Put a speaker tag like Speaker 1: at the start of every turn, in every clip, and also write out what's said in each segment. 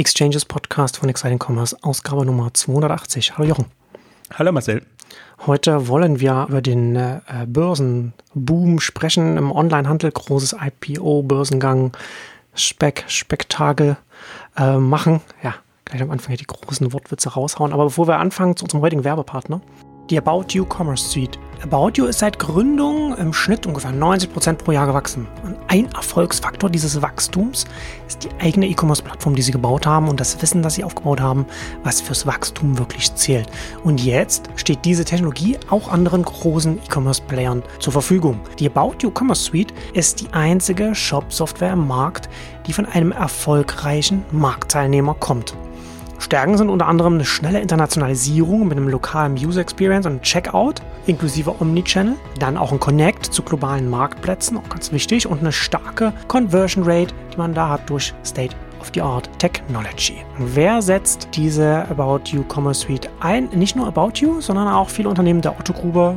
Speaker 1: Exchanges Podcast von Exciting Commerce, Ausgabe Nummer 280. Hallo Jochen.
Speaker 2: Hallo Marcel.
Speaker 1: Heute wollen wir über den äh, Börsenboom sprechen im Onlinehandel, großes IPO-Börsengang, Speck, Spektakel äh, machen. Ja, gleich am Anfang hier die großen Wortwitze raushauen. Aber bevor wir anfangen zu unserem heutigen Werbepartner, die About You Commerce Suite. About You ist seit Gründung im Schnitt ungefähr 90% pro Jahr gewachsen. Und ein Erfolgsfaktor dieses Wachstums ist die eigene E-Commerce-Plattform, die sie gebaut haben und das Wissen, das sie aufgebaut haben, was fürs Wachstum wirklich zählt. Und jetzt steht diese Technologie auch anderen großen E-Commerce-Playern zur Verfügung. Die About You Commerce Suite ist die einzige Shop-Software im Markt, die von einem erfolgreichen Marktteilnehmer kommt. Stärken sind unter anderem eine schnelle Internationalisierung mit einem lokalen User Experience und Checkout inklusive Omnichannel, dann auch ein Connect zu globalen Marktplätzen, auch ganz wichtig, und eine starke Conversion Rate, die man da hat durch State of the Art Technology. Wer setzt diese About You Commerce Suite ein? Nicht nur About You, sondern auch viele Unternehmen der Otto-Gruppe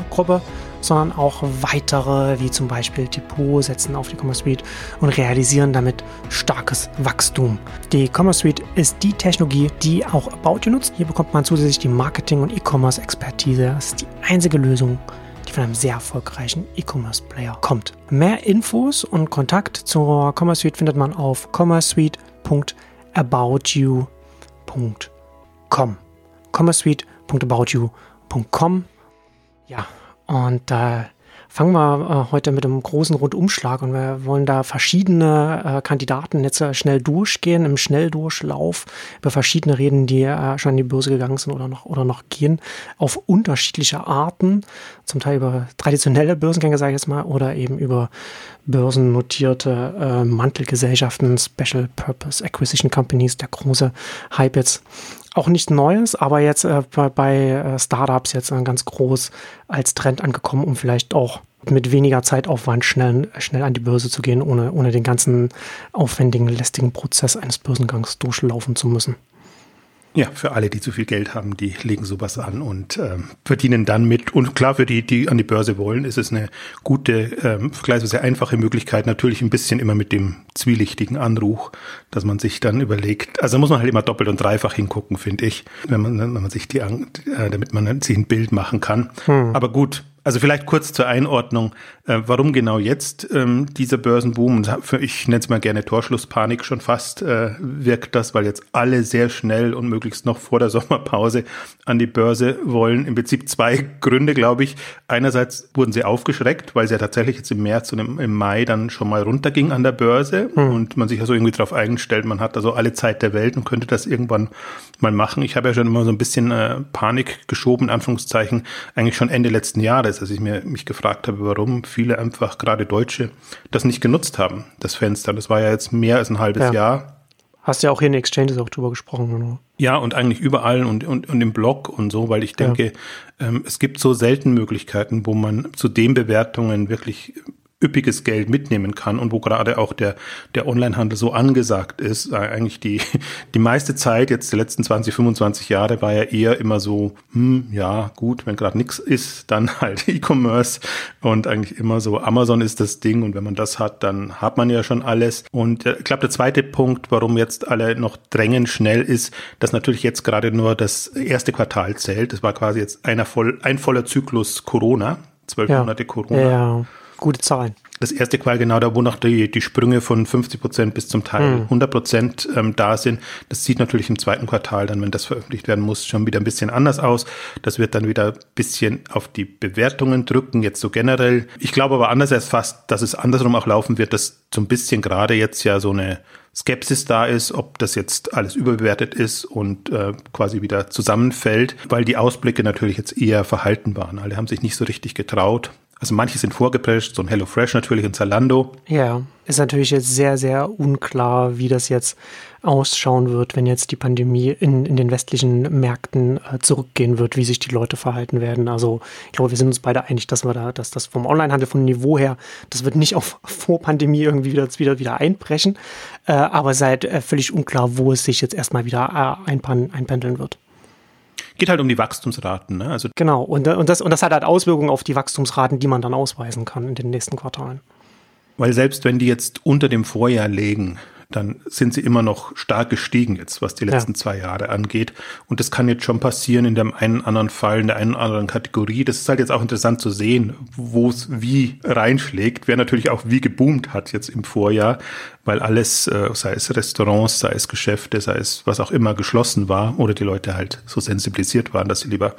Speaker 1: sondern auch weitere, wie zum Beispiel Depot, setzen auf die Commerce Suite und realisieren damit starkes Wachstum. Die Commerce Suite ist die Technologie, die auch About You nutzt. Hier bekommt man zusätzlich die Marketing- und E-Commerce-Expertise. Das ist die einzige Lösung, die von einem sehr erfolgreichen E-Commerce-Player kommt. Mehr Infos und Kontakt zur Commerce Suite findet man auf commerceuite.aboutyou.com. commerceuite.aboutyou.com. Ja, und da äh, fangen wir äh, heute mit einem großen Rundumschlag und wir wollen da verschiedene äh, Kandidaten jetzt äh, schnell durchgehen, im Schnelldurchlauf über verschiedene reden, die äh, schon an die Börse gegangen sind oder noch, oder noch gehen, auf unterschiedliche Arten, zum Teil über traditionelle Börsengänge, sage ich jetzt mal, oder eben über börsennotierte äh, Mantelgesellschaften, Special Purpose Acquisition Companies, der große Hype jetzt auch nicht Neues, aber jetzt äh, bei, bei äh, Startups jetzt äh, ganz groß als Trend angekommen, um vielleicht auch mit weniger Zeitaufwand schnell, schnell an die Börse zu gehen, ohne, ohne den ganzen aufwendigen, lästigen Prozess eines Börsengangs durchlaufen zu müssen.
Speaker 2: Ja, für alle, die zu viel Geld haben, die legen sowas an und ähm, verdienen dann mit. Und klar, für die, die an die Börse wollen, ist es eine gute, ähm, vergleichsweise einfache Möglichkeit. Natürlich ein bisschen immer mit dem zwielichtigen Anruch, dass man sich dann überlegt. Also da muss man halt immer doppelt und dreifach hingucken, finde ich, wenn man, wenn man sich die, äh, damit man sich ein Bild machen kann. Hm. Aber gut, also vielleicht kurz zur Einordnung, äh, warum genau jetzt ähm, dieser Börsenboom, für, ich nenne es mal gerne Torschlusspanik schon fast, äh, wirkt das, weil jetzt alle sehr schnell und möglichst noch vor der Sommerpause an die Börse wollen. Im Prinzip zwei Gründe, glaube ich. Einerseits wurden sie aufgeschreckt, weil sie ja tatsächlich jetzt im März und im, im Mai dann schon mal runterging an der Börse hm. und man sich also irgendwie darauf eingestellt, man hat also alle Zeit der Welt und könnte das irgendwann mal machen. Ich habe ja schon immer so ein bisschen äh, Panik geschoben, in Anführungszeichen, eigentlich schon Ende letzten Jahres ist, dass ich mir, mich gefragt habe, warum viele einfach, gerade Deutsche, das nicht genutzt haben, das Fenster. Das war ja jetzt mehr als ein halbes ja. Jahr.
Speaker 1: Hast ja auch hier in Exchanges auch drüber gesprochen. Oder?
Speaker 2: Ja, und eigentlich überall und, und, und im Blog und so, weil ich denke, ja. ähm, es gibt so selten Möglichkeiten, wo man zu den Bewertungen wirklich üppiges Geld mitnehmen kann und wo gerade auch der, der Onlinehandel so angesagt ist. Eigentlich die, die meiste Zeit, jetzt die letzten 20, 25 Jahre, war ja eher immer so, hm, ja, gut, wenn gerade nichts ist, dann halt E-Commerce und eigentlich immer so, Amazon ist das Ding und wenn man das hat, dann hat man ja schon alles. Und äh, ich glaube, der zweite Punkt, warum jetzt alle noch drängen schnell ist, dass natürlich jetzt gerade nur das erste Quartal zählt. Das war quasi jetzt einer voll, ein voller Zyklus Corona, zwölf ja. Monate Corona.
Speaker 1: Ja gute Zahlen.
Speaker 2: Das erste Qual genau da, wo noch die, die Sprünge von 50 Prozent bis zum Teil hm. 100 Prozent ähm, da sind. Das sieht natürlich im zweiten Quartal dann, wenn das veröffentlicht werden muss, schon wieder ein bisschen anders aus. Das wird dann wieder ein bisschen auf die Bewertungen drücken, jetzt so generell. Ich glaube aber anders als fast, dass es andersrum auch laufen wird, dass so ein bisschen gerade jetzt ja so eine Skepsis da ist, ob das jetzt alles überbewertet ist und äh, quasi wieder zusammenfällt, weil die Ausblicke natürlich jetzt eher verhalten waren. Alle haben sich nicht so richtig getraut. Also manche sind vorgeprescht, so ein HelloFresh natürlich und Zalando.
Speaker 1: Ja, ist natürlich jetzt sehr, sehr unklar, wie das jetzt ausschauen wird, wenn jetzt die Pandemie in, in den westlichen Märkten äh, zurückgehen wird, wie sich die Leute verhalten werden. Also ich glaube, wir sind uns beide einig, dass wir da, dass das vom Onlinehandel vom Niveau her, das wird nicht auf Vorpandemie irgendwie wieder, wieder, wieder einbrechen. Äh, aber seid äh, völlig unklar, wo es sich jetzt erstmal wieder äh, einpendeln wird
Speaker 2: geht halt um die Wachstumsraten. Ne?
Speaker 1: Also genau, und, und, das, und das hat halt Auswirkungen auf die Wachstumsraten, die man dann ausweisen kann in den nächsten Quartalen.
Speaker 2: Weil selbst wenn die jetzt unter dem Vorjahr legen, dann sind sie immer noch stark gestiegen jetzt, was die letzten ja. zwei Jahre angeht. Und das kann jetzt schon passieren in dem einen anderen Fall, in der einen anderen Kategorie. Das ist halt jetzt auch interessant zu sehen, wo es wie reinschlägt. Wer natürlich auch wie geboomt hat jetzt im Vorjahr, weil alles, äh, sei es Restaurants, sei es Geschäfte, sei es was auch immer geschlossen war oder die Leute halt so sensibilisiert waren, dass sie lieber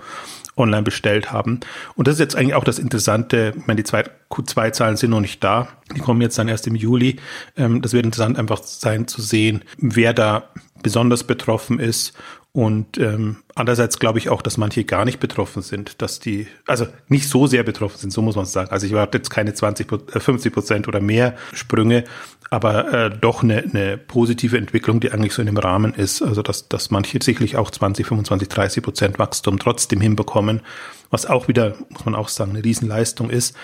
Speaker 2: online bestellt haben. Und das ist jetzt eigentlich auch das Interessante. Ich meine, die Q2-Zahlen sind noch nicht da. Die kommen jetzt dann erst im Juli. Ähm, das wird interessant einfach sein zu sehen, wer da besonders betroffen ist und ähm, andererseits glaube ich auch, dass manche gar nicht betroffen sind, dass die, also nicht so sehr betroffen sind, so muss man sagen. Also ich erwarte jetzt keine 20, 50 äh, Prozent oder mehr Sprünge, aber äh, doch eine, eine positive Entwicklung, die eigentlich so in dem Rahmen ist. Also dass, dass manche sicherlich auch 20, 25, 30 Prozent Wachstum trotzdem hinbekommen, was auch wieder, muss man auch sagen, eine Riesenleistung ist.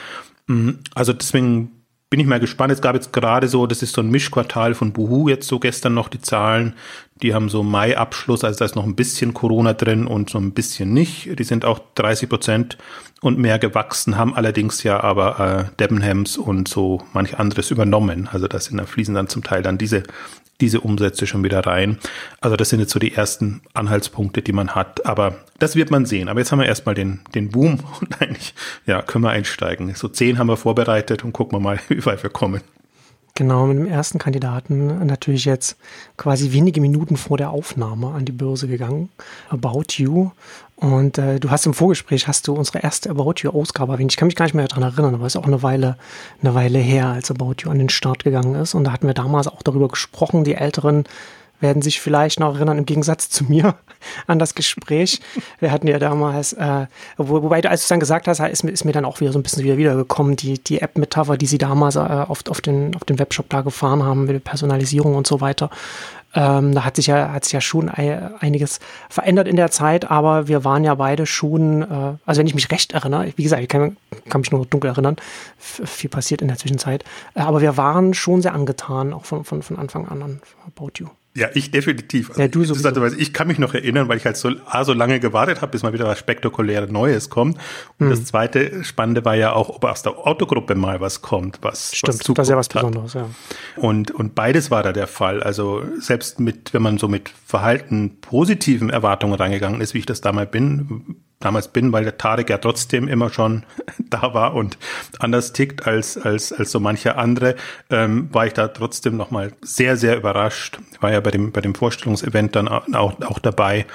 Speaker 2: Mm, also deswegen bin ich mal gespannt. Es gab jetzt gerade so, das ist so ein Mischquartal von Buhu jetzt so gestern noch die Zahlen. Die haben so Mai-Abschluss, also da ist noch ein bisschen Corona drin und so ein bisschen nicht. Die sind auch 30 Prozent und mehr gewachsen, haben allerdings ja aber äh, Debenhams und so manch anderes übernommen. Also das sind, da fließen dann zum Teil dann diese diese Umsätze schon wieder rein. Also das sind jetzt so die ersten Anhaltspunkte, die man hat. Aber das wird man sehen. Aber jetzt haben wir erstmal den, den Boom und eigentlich, ja, können wir einsteigen. So zehn haben wir vorbereitet und gucken wir mal, wie weit wir kommen.
Speaker 1: Genau, mit dem ersten Kandidaten natürlich jetzt quasi wenige Minuten vor der Aufnahme an die Börse gegangen. About You. Und äh, du hast im Vorgespräch hast du unsere erste About You Ausgabe erwähnt. Ich kann mich gar nicht mehr daran erinnern, aber es ist auch eine Weile, eine Weile her, als About You an den Start gegangen ist. Und da hatten wir damals auch darüber gesprochen. Die Älteren werden sich vielleicht noch erinnern, im Gegensatz zu mir, an das Gespräch. Wir hatten ja damals, äh, wo, wobei, als du es dann gesagt hast, ist mir, ist mir dann auch wieder so ein bisschen wieder wiedergekommen, die, die App-Metapher, die sie damals äh, auf, auf, den, auf den Webshop da gefahren haben, mit der Personalisierung und so weiter. Ähm, da hat sich ja, hat sich ja schon einiges verändert in der Zeit, aber wir waren ja beide schon, äh, also wenn ich mich recht erinnere, wie gesagt, ich kann, kann mich nur dunkel erinnern, viel passiert in der Zwischenzeit, äh, aber wir waren schon sehr angetan, auch von, von, von Anfang an an About You.
Speaker 2: Ja, ich definitiv.
Speaker 1: Also ja, du
Speaker 2: sowieso. Ich kann mich noch erinnern, weil ich halt so, A, so lange gewartet habe, bis mal wieder was spektakuläres Neues kommt. Und mhm. das zweite Spannende war ja auch, ob aus der Autogruppe mal was kommt, was
Speaker 1: Stimmt, was das ist ja was Besonderes, ja.
Speaker 2: Und, und beides war da der Fall. Also selbst mit, wenn man so mit Verhalten positiven Erwartungen reingegangen ist, wie ich das damals bin, damals bin, weil der Tarek ja trotzdem immer schon da war und anders tickt als, als, als so mancher andere, ähm, war ich da trotzdem nochmal sehr, sehr überrascht. Ich war ja bei dem, bei dem Vorstellungsevent dann auch, auch dabei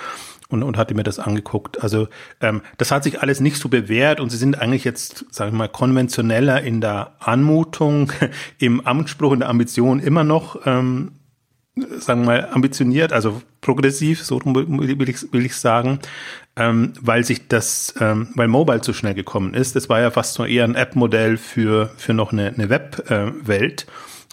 Speaker 2: und, und hatte mir das angeguckt. Also ähm, das hat sich alles nicht so bewährt und sie sind eigentlich jetzt, sagen wir mal, konventioneller in der Anmutung, im Amtsspruch, in der Ambition immer noch. Ähm, sagen wir mal, ambitioniert, also progressiv, so will ich, will ich sagen, ähm, weil sich das, ähm, weil Mobile zu schnell gekommen ist. Das war ja fast so eher ein App-Modell für, für noch eine, eine Web-Welt.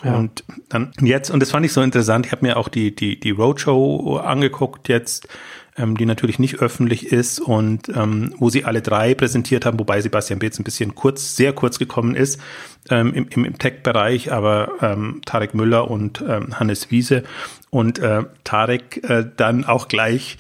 Speaker 2: Äh, ja. Und dann jetzt, und das fand ich so interessant, ich habe mir auch die, die, die Roadshow angeguckt jetzt, ähm, die natürlich nicht öffentlich ist und ähm, wo sie alle drei präsentiert haben, wobei Sebastian Beetz ein bisschen kurz, sehr kurz gekommen ist ähm, im, im, im Tech-Bereich, aber ähm, Tarek Müller und ähm, Hannes Wiese und äh, Tarek äh, dann auch gleich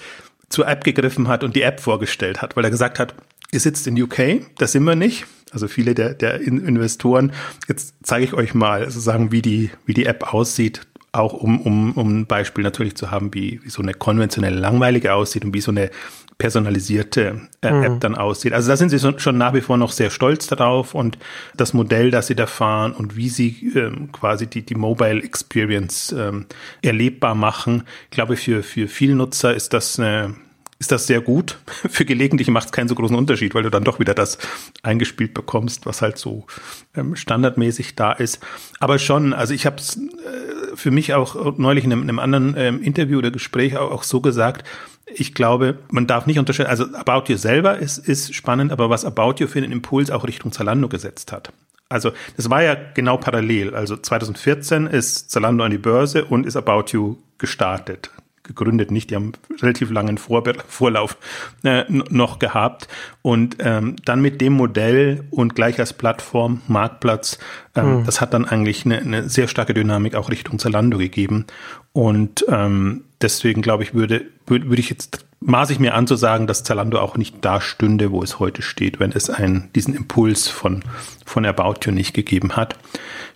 Speaker 2: zur App gegriffen hat und die App vorgestellt hat, weil er gesagt hat, ihr sitzt in UK, das sind wir nicht. Also viele der, der Investoren, jetzt zeige ich euch mal sozusagen, wie die, wie die App aussieht, auch um, um, um ein Beispiel natürlich zu haben, wie, wie so eine konventionelle langweilige aussieht und wie so eine personalisierte äh, mhm. App dann aussieht. Also da sind sie so, schon nach wie vor noch sehr stolz darauf und das Modell, das sie da fahren und wie sie ähm, quasi die, die Mobile Experience ähm, erlebbar machen. Ich glaube, für, für viele Nutzer ist das eine ist das sehr gut. Für gelegentlich macht es keinen so großen Unterschied, weil du dann doch wieder das eingespielt bekommst, was halt so ähm, standardmäßig da ist. Aber schon, also ich habe es äh, für mich auch neulich in einem, in einem anderen ähm, Interview oder Gespräch auch, auch so gesagt, ich glaube, man darf nicht unterscheiden, also About You selber ist, ist spannend, aber was About You für einen Impuls auch Richtung Zalando gesetzt hat. Also das war ja genau parallel. Also 2014 ist Zalando an die Börse und ist About You gestartet gegründet, nicht, die haben relativ langen Vor Vorlauf äh, noch gehabt und ähm, dann mit dem Modell und gleich als Plattform, Marktplatz, ähm, mhm. das hat dann eigentlich eine, eine sehr starke Dynamik auch Richtung Zalando gegeben und ähm, deswegen glaube ich, würde, würde, würde ich jetzt maße ich mir an zu sagen, dass Zalando auch nicht da stünde, wo es heute steht, wenn es einen, diesen Impuls von, von About You nicht gegeben hat.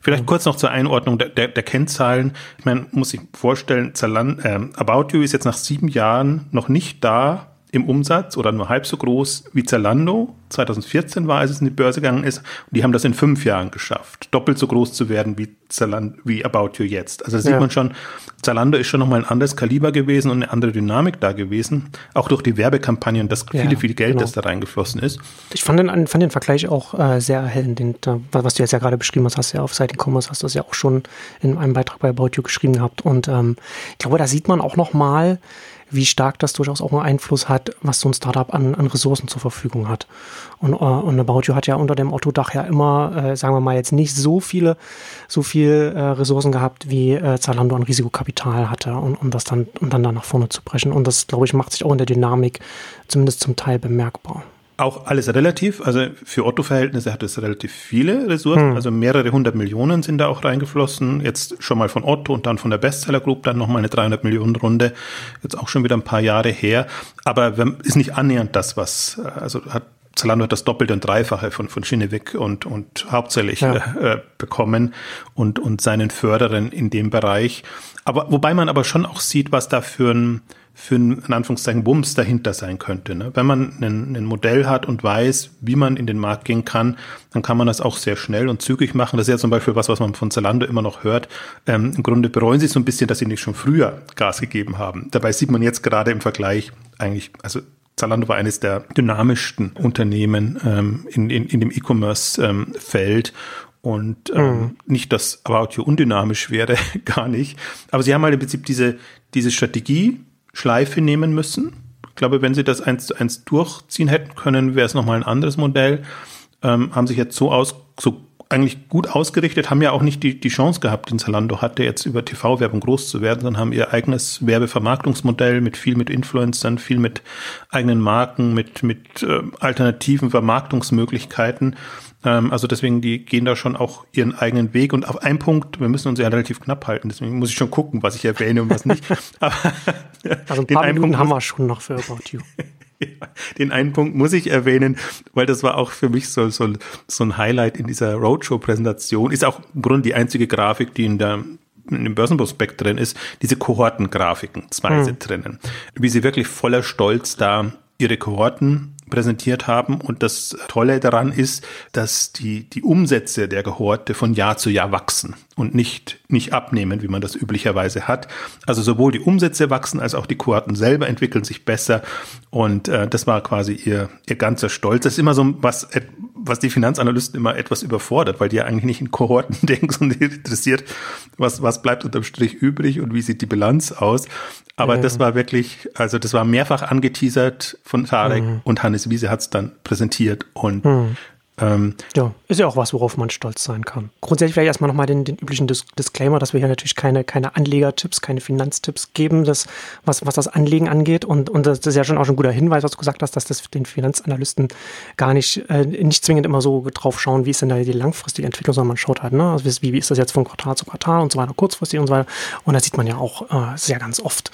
Speaker 2: Vielleicht mhm. kurz noch zur Einordnung der, der, der Kennzahlen. Ich meine, muss ich vorstellen, Zalando, äh, About You ist jetzt nach sieben Jahren noch nicht da, im Umsatz oder nur halb so groß wie Zalando. 2014 war, als es in die Börse gegangen ist. Und die haben das in fünf Jahren geschafft, doppelt so groß zu werden wie Zalando, wie About You jetzt. Also da sieht ja. man schon, Zalando ist schon nochmal ein anderes Kaliber gewesen und eine andere Dynamik da gewesen. Auch durch die Werbekampagnen, das viele, ja, viele Geld, genau. das da reingeflossen ist.
Speaker 1: Ich fand den, fand den Vergleich auch äh, sehr erhellend. Den, was du jetzt ja gerade beschrieben hast, hast du ja auf Seiten Commerce, hast du das ja auch schon in einem Beitrag bei About You geschrieben gehabt. Und ähm, ich glaube, da sieht man auch nochmal, wie stark das durchaus auch einen Einfluss hat, was so ein Startup an, an Ressourcen zur Verfügung hat. Und, uh, und About You hat ja unter dem Otto-Dach ja immer, äh, sagen wir mal, jetzt nicht so viele, so viel äh, Ressourcen gehabt, wie äh, Zalando an Risikokapital hatte, und, um das dann, um dann da nach vorne zu brechen. Und das, glaube ich, macht sich auch in der Dynamik zumindest zum Teil bemerkbar.
Speaker 2: Auch alles relativ. Also für Otto-Verhältnisse hat es relativ viele Ressourcen. Hm. Also mehrere hundert Millionen sind da auch reingeflossen. Jetzt schon mal von Otto und dann von der Bestseller Group dann nochmal eine 300 Millionen Runde. Jetzt auch schon wieder ein paar Jahre her. Aber ist nicht annähernd das, was, also hat Zalando hat das Doppelte und Dreifache von, von Schinneweg und, und hauptsächlich ja. äh, bekommen und, und seinen Förderern in dem Bereich. Aber wobei man aber schon auch sieht, was da für ein, für ein, in Anführungszeichen, Bums dahinter sein könnte. Ne? Wenn man ein, ein Modell hat und weiß, wie man in den Markt gehen kann, dann kann man das auch sehr schnell und zügig machen. Das ist ja zum Beispiel was, was man von Zalando immer noch hört. Ähm, Im Grunde bereuen sie so ein bisschen, dass sie nicht schon früher Gas gegeben haben. Dabei sieht man jetzt gerade im Vergleich eigentlich, also Zalando war eines der dynamischsten Unternehmen ähm, in, in, in dem E-Commerce-Feld. Ähm, und ähm, mhm. nicht, dass About You undynamisch wäre, gar nicht. Aber sie haben halt im Prinzip diese, diese Strategie Schleife nehmen müssen. Ich glaube, wenn sie das eins zu eins durchziehen hätten können, wäre es nochmal ein anderes Modell. Ähm, haben sich jetzt so aus, so eigentlich gut ausgerichtet, haben ja auch nicht die, die Chance gehabt, den Zalando hatte, jetzt über TV-Werbung groß zu werden, sondern haben ihr eigenes Werbevermarktungsmodell mit viel mit Influencern, viel mit eigenen Marken, mit, mit äh, alternativen Vermarktungsmöglichkeiten also deswegen, die gehen da schon auch ihren eigenen Weg. Und auf einen Punkt, wir müssen uns ja relativ knapp halten, deswegen muss ich schon gucken, was ich erwähne und was nicht.
Speaker 1: Aber also ein paar Minuten Punkt haben wir schon noch für About You.
Speaker 2: den einen Punkt muss ich erwähnen, weil das war auch für mich so, so, so ein Highlight in dieser Roadshow-Präsentation. Ist auch im Grunde die einzige Grafik, die in der in dem Börsenprospekt drin ist, diese Kohortengrafiken, zwei hm. sind drinnen. Wie sie wirklich voller Stolz da ihre Kohorten präsentiert haben. Und das Tolle daran ist, dass die, die Umsätze der Gehorte von Jahr zu Jahr wachsen und nicht, nicht abnehmen, wie man das üblicherweise hat. Also sowohl die Umsätze wachsen als auch die Kohorten selber entwickeln sich besser. Und äh, das war quasi ihr, ihr ganzer Stolz. Das ist immer so was, was die Finanzanalysten immer etwas überfordert, weil die ja eigentlich nicht in Kohorten denken, sondern interessiert, was, was bleibt unterm Strich übrig und wie sieht die Bilanz aus. Aber mhm. das war wirklich, also das war mehrfach angeteasert von Tarek mhm. und Hannes Wiese hat es dann präsentiert und mhm.
Speaker 1: Ähm, ja, ist ja auch was, worauf man stolz sein kann. Grundsätzlich vielleicht erstmal nochmal den, den üblichen Dis Disclaimer, dass wir hier natürlich keine, keine Anlegertipps, keine Finanztipps geben, das, was, was das Anlegen angeht. Und, und das ist ja schon auch ein guter Hinweis, was du gesagt hast, dass das den Finanzanalysten gar nicht, äh, nicht zwingend immer so drauf schauen, wie ist denn da die langfristige Entwicklung, sondern man schaut halt, ne, also wie, wie ist das jetzt von Quartal zu Quartal und so weiter, kurzfristig und so weiter. Und da sieht man ja auch äh, sehr ganz oft,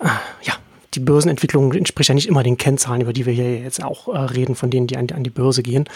Speaker 1: äh, ja, die Börsenentwicklung entspricht ja nicht immer den Kennzahlen, über die wir hier jetzt auch äh, reden, von denen, die an, an, die Börse gehen.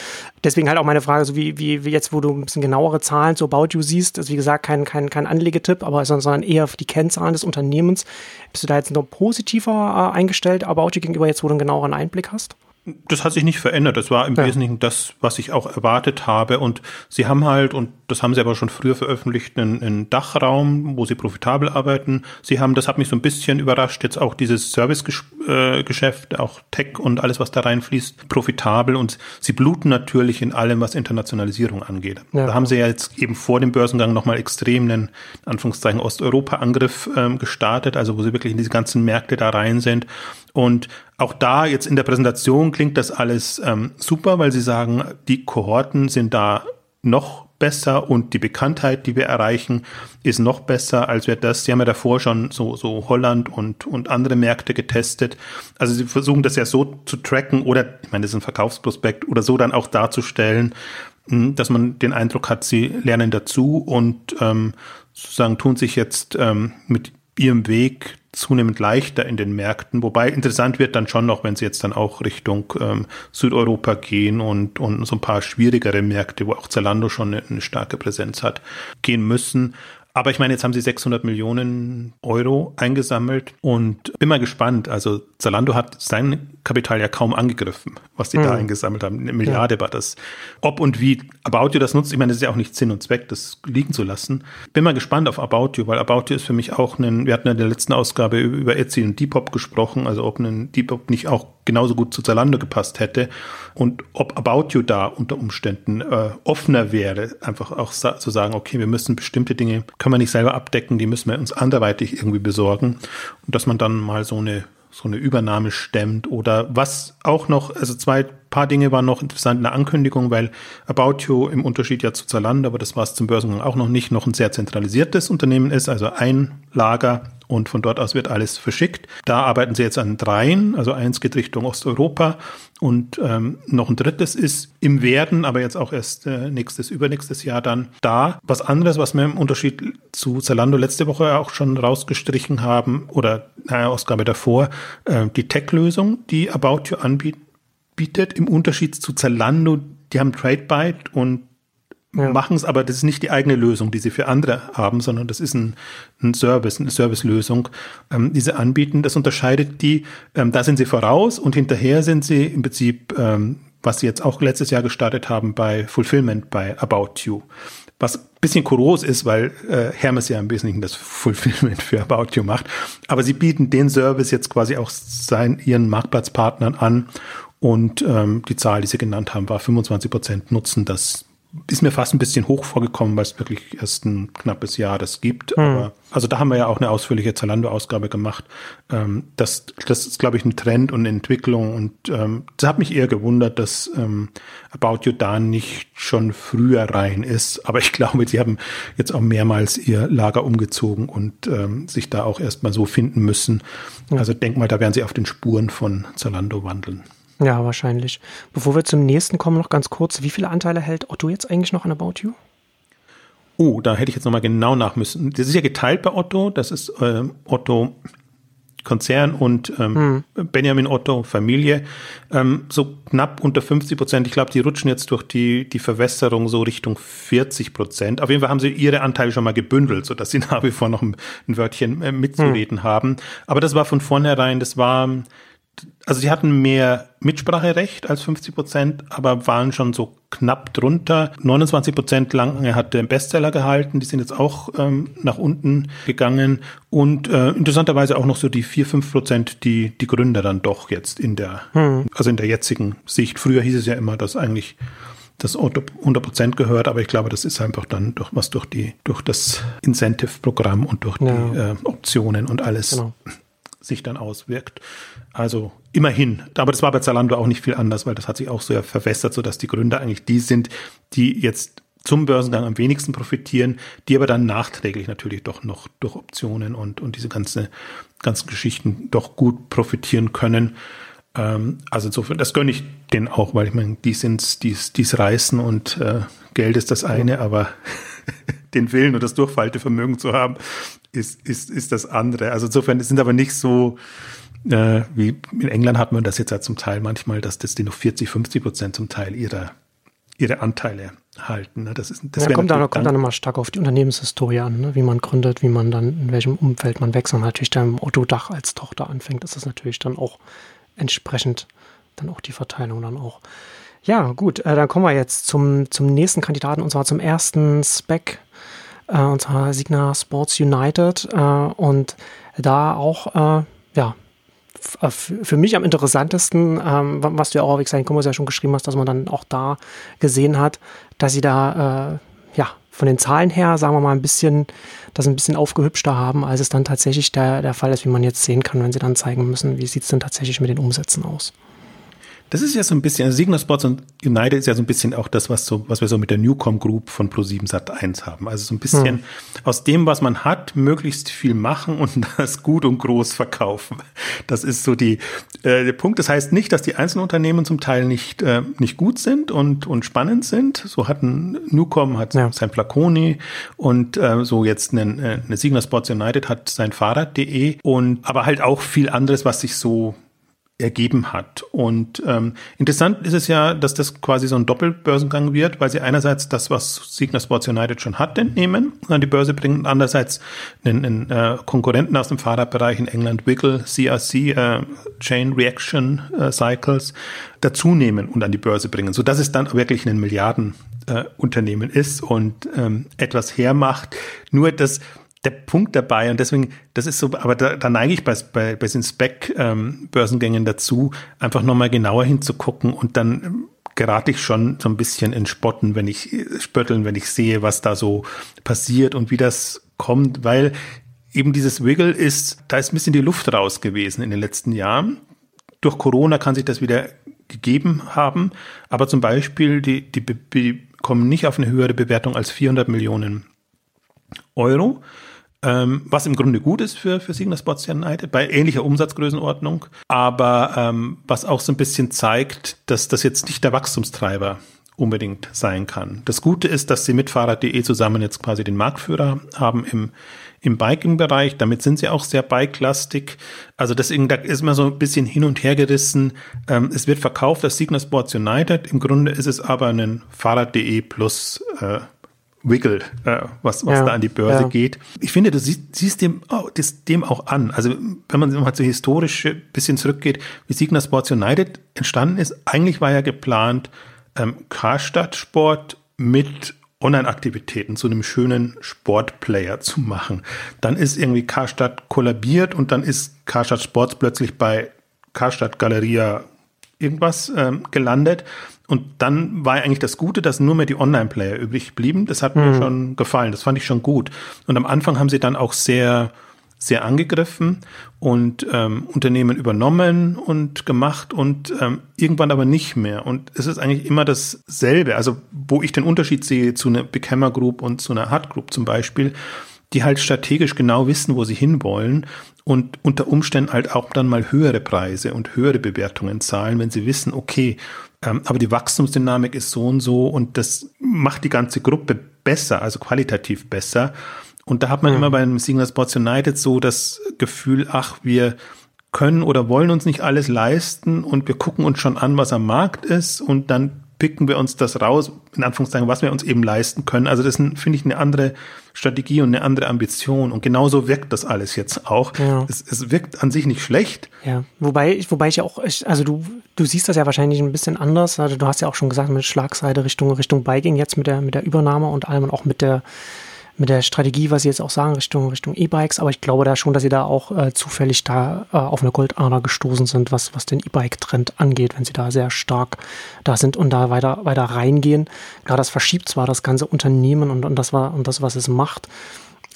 Speaker 1: Deswegen halt auch meine Frage, so wie, wie, wie jetzt, wo du ein bisschen genauere Zahlen zu About You siehst, ist wie gesagt kein, kein, kein Anlegetipp, aber sondern eher für die Kennzahlen des Unternehmens. Bist du da jetzt noch positiver äh, eingestellt About You gegenüber jetzt, wo du einen genaueren Einblick hast?
Speaker 2: Das hat sich nicht verändert. Das war im ja. Wesentlichen das, was ich auch erwartet habe. Und sie haben halt, und das haben sie aber schon früher veröffentlicht, einen, einen Dachraum, wo sie profitabel arbeiten. Sie haben, das hat mich so ein bisschen überrascht, jetzt auch dieses Servicegeschäft, auch Tech und alles, was da reinfließt, profitabel. Und sie bluten natürlich in allem, was Internationalisierung angeht. Ja. Da haben sie ja jetzt eben vor dem Börsengang nochmal extrem einen, Anführungszeichen, Osteuropa-Angriff ähm, gestartet, also wo sie wirklich in diese ganzen Märkte da rein sind. Und auch da jetzt in der Präsentation klingt das alles ähm, super, weil sie sagen, die Kohorten sind da noch besser und die Bekanntheit, die wir erreichen, ist noch besser, als wir das. Sie haben ja davor schon so, so Holland und, und andere Märkte getestet. Also sie versuchen das ja so zu tracken oder, ich meine, das ist ein Verkaufsprospekt oder so dann auch darzustellen, hm, dass man den Eindruck hat, sie lernen dazu und ähm, sozusagen tun sich jetzt ähm, mit ihrem Weg zunehmend leichter in den Märkten. Wobei interessant wird dann schon noch, wenn sie jetzt dann auch Richtung ähm, Südeuropa gehen und, und so ein paar schwierigere Märkte, wo auch Zalando schon eine, eine starke Präsenz hat, gehen müssen. Aber ich meine, jetzt haben sie 600 Millionen Euro eingesammelt und bin mal gespannt. Also Zalando hat sein Kapital ja kaum angegriffen, was die mhm. da eingesammelt haben. Eine Milliarde ja. war das. Ob und wie About You das nutzt, ich meine, das ist ja auch nicht Sinn und Zweck, das liegen zu lassen. Bin mal gespannt auf About You, weil About You ist für mich auch ein, wir hatten ja in der letzten Ausgabe über Etsy und Depop gesprochen, also ob ein Depop nicht auch genauso gut zu Zalando gepasst hätte und ob About You da unter Umständen äh, offener wäre, einfach auch sa zu sagen, okay, wir müssen bestimmte Dinge, können wir nicht selber abdecken, die müssen wir uns anderweitig irgendwie besorgen. Und dass man dann mal so eine so eine Übernahme stemmt oder was auch noch, also zwei paar Dinge waren noch interessant in der Ankündigung, weil About You im Unterschied ja zu Zalando, aber das war es zum Börsengang auch noch nicht, noch ein sehr zentralisiertes Unternehmen ist, also ein Lager und von dort aus wird alles verschickt. Da arbeiten sie jetzt an dreien, also eins geht Richtung Osteuropa und ähm, noch ein drittes ist im Werden, aber jetzt auch erst äh, nächstes, übernächstes Jahr dann da. Was anderes, was wir im Unterschied zu Zalando letzte Woche auch schon rausgestrichen haben oder naja, Ausgabe davor, äh, die Tech-Lösung, die About You anbietet, im Unterschied zu Zalando, die haben TradeByte und ja. machen es, aber das ist nicht die eigene Lösung, die sie für andere haben, sondern das ist ein, ein Service, eine Servicelösung, ähm, die sie anbieten. Das unterscheidet die, ähm, da sind sie voraus und hinterher sind sie im Prinzip, ähm, was sie jetzt auch letztes Jahr gestartet haben bei Fulfillment bei About You. Was ein bisschen kurios ist, weil äh, Hermes ja im Wesentlichen das Fulfillment für About You macht. Aber sie bieten den Service jetzt quasi auch seinen, ihren Marktplatzpartnern an. Und ähm, die Zahl, die sie genannt haben, war 25 Prozent nutzen das ist mir fast ein bisschen hoch vorgekommen, weil es wirklich erst ein knappes Jahr das gibt. Mhm. Aber, also da haben wir ja auch eine ausführliche Zalando-Ausgabe gemacht. Ähm, das, das ist, glaube ich, ein Trend und eine Entwicklung. Und ähm, das hat mich eher gewundert, dass ähm, About You da nicht schon früher rein ist. Aber ich glaube, sie haben jetzt auch mehrmals ihr Lager umgezogen und ähm, sich da auch erstmal so finden müssen. Mhm. Also denk mal, da werden sie auf den Spuren von Zalando wandeln.
Speaker 1: Ja, wahrscheinlich. Bevor wir zum nächsten kommen, noch ganz kurz. Wie viele Anteile hält Otto jetzt eigentlich noch an About You?
Speaker 2: Oh, da hätte ich jetzt nochmal genau nach müssen. Das ist ja geteilt bei Otto. Das ist äh, Otto Konzern und ähm, hm. Benjamin Otto Familie. Ähm, so knapp unter 50 Prozent. Ich glaube, die rutschen jetzt durch die, die Verwässerung so Richtung 40 Prozent. Auf jeden Fall haben sie ihre Anteile schon mal gebündelt, sodass sie nach wie vor noch ein, ein Wörtchen äh, mitzureden hm. haben. Aber das war von vornherein, das war also sie hatten mehr Mitspracherecht als 50 Prozent, aber waren schon so knapp drunter. 29 Prozent lang er hat den Bestseller gehalten, die sind jetzt auch ähm, nach unten gegangen und äh, interessanterweise auch noch so die 4, 5 Prozent, die die Gründer dann doch jetzt in der, hm. also in der jetzigen Sicht. Früher hieß es ja immer, dass eigentlich das Auto 100 Prozent gehört, aber ich glaube, das ist einfach dann durch was durch die durch das Incentive-Programm und durch ja. die äh, Optionen und alles genau. Sich dann auswirkt. Also immerhin. Aber das war bei Zalando auch nicht viel anders, weil das hat sich auch sehr verwässert, sodass die Gründer eigentlich die sind, die jetzt zum Börsengang am wenigsten profitieren, die aber dann nachträglich natürlich doch noch durch Optionen und, und diese ganze, ganzen Geschichten doch gut profitieren können. Ähm, also insofern, das gönne ich denen auch, weil ich meine, die sind's, die's, die's reißen und äh, Geld ist das eine, aber den Willen und das Durchfaltevermögen zu haben, ist, ist, ist das andere. Also insofern sind aber nicht so, äh, wie in England hat man das jetzt ja zum Teil manchmal, dass das die noch 40, 50 Prozent zum Teil ihrer, ihre Anteile halten. Ne? Das ist, das
Speaker 1: ja, kommt dann, kommt dann immer stark auf die Unternehmenshistorie an, ne? wie man gründet, wie man dann, in welchem Umfeld man wächst und natürlich dann im Otto-Dach als Tochter anfängt, ist das natürlich dann auch entsprechend dann auch die Verteilung dann auch. Ja, gut, äh, dann kommen wir jetzt zum, zum nächsten Kandidaten und zwar zum ersten Spec, äh, und zwar Signa Sports United äh, und da auch, äh, ja, äh, für mich am interessantesten, ähm, was du ja auch auf Commerce ja schon geschrieben hast, dass man dann auch da gesehen hat, dass sie da, äh, ja, von den Zahlen her, sagen wir mal, ein bisschen, das ein bisschen aufgehübschter haben, als es dann tatsächlich der, der Fall ist, wie man jetzt sehen kann, wenn sie dann zeigen müssen, wie sieht es denn tatsächlich mit den Umsätzen aus.
Speaker 2: Das ist ja so ein bisschen, also Signal Sports und United ist ja so ein bisschen auch das, was so, was wir so mit der Newcom Group von Pro7 Sat 1 haben. Also so ein bisschen hm. aus dem, was man hat, möglichst viel machen und das gut und groß verkaufen. Das ist so die, äh, der Punkt. Das heißt nicht, dass die einzelnen Unternehmen zum Teil nicht, äh, nicht gut sind und, und spannend sind. So hatten Newcom hat ja. sein Flaconi und äh, so jetzt eine, äh, eine Signal Sports United hat sein Fahrrad.de und aber halt auch viel anderes, was sich so ergeben hat. Und ähm, interessant ist es ja, dass das quasi so ein Doppelbörsengang wird, weil sie einerseits das, was Signa Sports United schon hat, entnehmen und an die Börse bringen und andererseits einen, einen äh, Konkurrenten aus dem Fahrradbereich in England, Wiggle, CRC, äh, Chain Reaction äh, Cycles, dazu nehmen und an die Börse bringen, so dass es dann wirklich ein Milliardenunternehmen äh, ist und ähm, etwas hermacht. Nur das der Punkt dabei und deswegen, das ist so, aber da, da neige ich bei, bei, bei den Spec-Börsengängen ähm, dazu, einfach nochmal genauer hinzugucken und dann ähm, gerate ich schon so ein bisschen in Spotten, wenn ich spötteln, wenn ich sehe, was da so passiert und wie das kommt, weil eben dieses Wiggle ist, da ist ein bisschen die Luft raus gewesen in den letzten Jahren. Durch Corona kann sich das wieder gegeben haben, aber zum Beispiel die, die, die kommen nicht auf eine höhere Bewertung als 400 Millionen Euro ähm, was im Grunde gut ist für, für Signa Sports United, bei ähnlicher Umsatzgrößenordnung, aber ähm, was auch so ein bisschen zeigt, dass das jetzt nicht der Wachstumstreiber unbedingt sein kann. Das Gute ist, dass sie mit Fahrrad.de zusammen jetzt quasi den Marktführer haben im, im Biking-Bereich. Damit sind sie auch sehr bike-lastig. Also deswegen, da ist man so ein bisschen hin und her gerissen. Ähm, es wird verkauft als Signa Sports United. Im Grunde ist es aber ein Fahrrad.de plus äh, Wiggle, äh, was, was ja, da an die Börse ja. geht. Ich finde, du siehst, siehst dem, oh, das, dem auch an. Also wenn man mal so historisch bisschen zurückgeht, wie Signa Sports United entstanden ist, eigentlich war ja geplant, ähm, Karstadt Sport mit Online-Aktivitäten zu einem schönen Sportplayer zu machen. Dann ist irgendwie Karstadt kollabiert und dann ist Karstadt Sports plötzlich bei Karstadt Galeria irgendwas ähm, gelandet. Und dann war eigentlich das Gute, dass nur mehr die Online-Player übrig blieben. Das hat mhm. mir schon gefallen. Das fand ich schon gut. Und am Anfang haben sie dann auch sehr, sehr angegriffen und ähm, Unternehmen übernommen und gemacht und ähm, irgendwann aber nicht mehr. Und es ist eigentlich immer dasselbe. Also, wo ich den Unterschied sehe zu einer Big Hammer Group und zu einer Hard Group zum Beispiel, die halt strategisch genau wissen, wo sie hinwollen und unter Umständen halt auch dann mal höhere Preise und höhere Bewertungen zahlen, wenn sie wissen, okay, aber die Wachstumsdynamik ist so und so und das macht die ganze Gruppe besser, also qualitativ besser. Und da hat man mhm. immer beim Signal Sports United so das Gefühl, ach, wir können oder wollen uns nicht alles leisten und wir gucken uns schon an, was am Markt ist und dann picken wir uns das raus, in Anführungszeichen, was wir uns eben leisten können. Also das ist, finde ich, eine andere Strategie und eine andere Ambition. Und genauso wirkt das alles jetzt auch. Ja. Es, es wirkt an sich nicht schlecht.
Speaker 1: Ja, wobei, wobei ich ja auch, also du, du siehst das ja wahrscheinlich ein bisschen anders. Also du hast ja auch schon gesagt, mit Schlagseite Richtung, Richtung Biking jetzt mit der, mit der Übernahme und allem und auch mit der, mit der Strategie, was Sie jetzt auch sagen, Richtung Richtung E-Bikes, aber ich glaube da schon, dass Sie da auch äh, zufällig da äh, auf eine Goldader gestoßen sind, was, was den E-Bike-Trend angeht, wenn Sie da sehr stark da sind und da weiter, weiter reingehen. Klar, das verschiebt zwar das ganze Unternehmen und, und, das, war, und das, was es macht,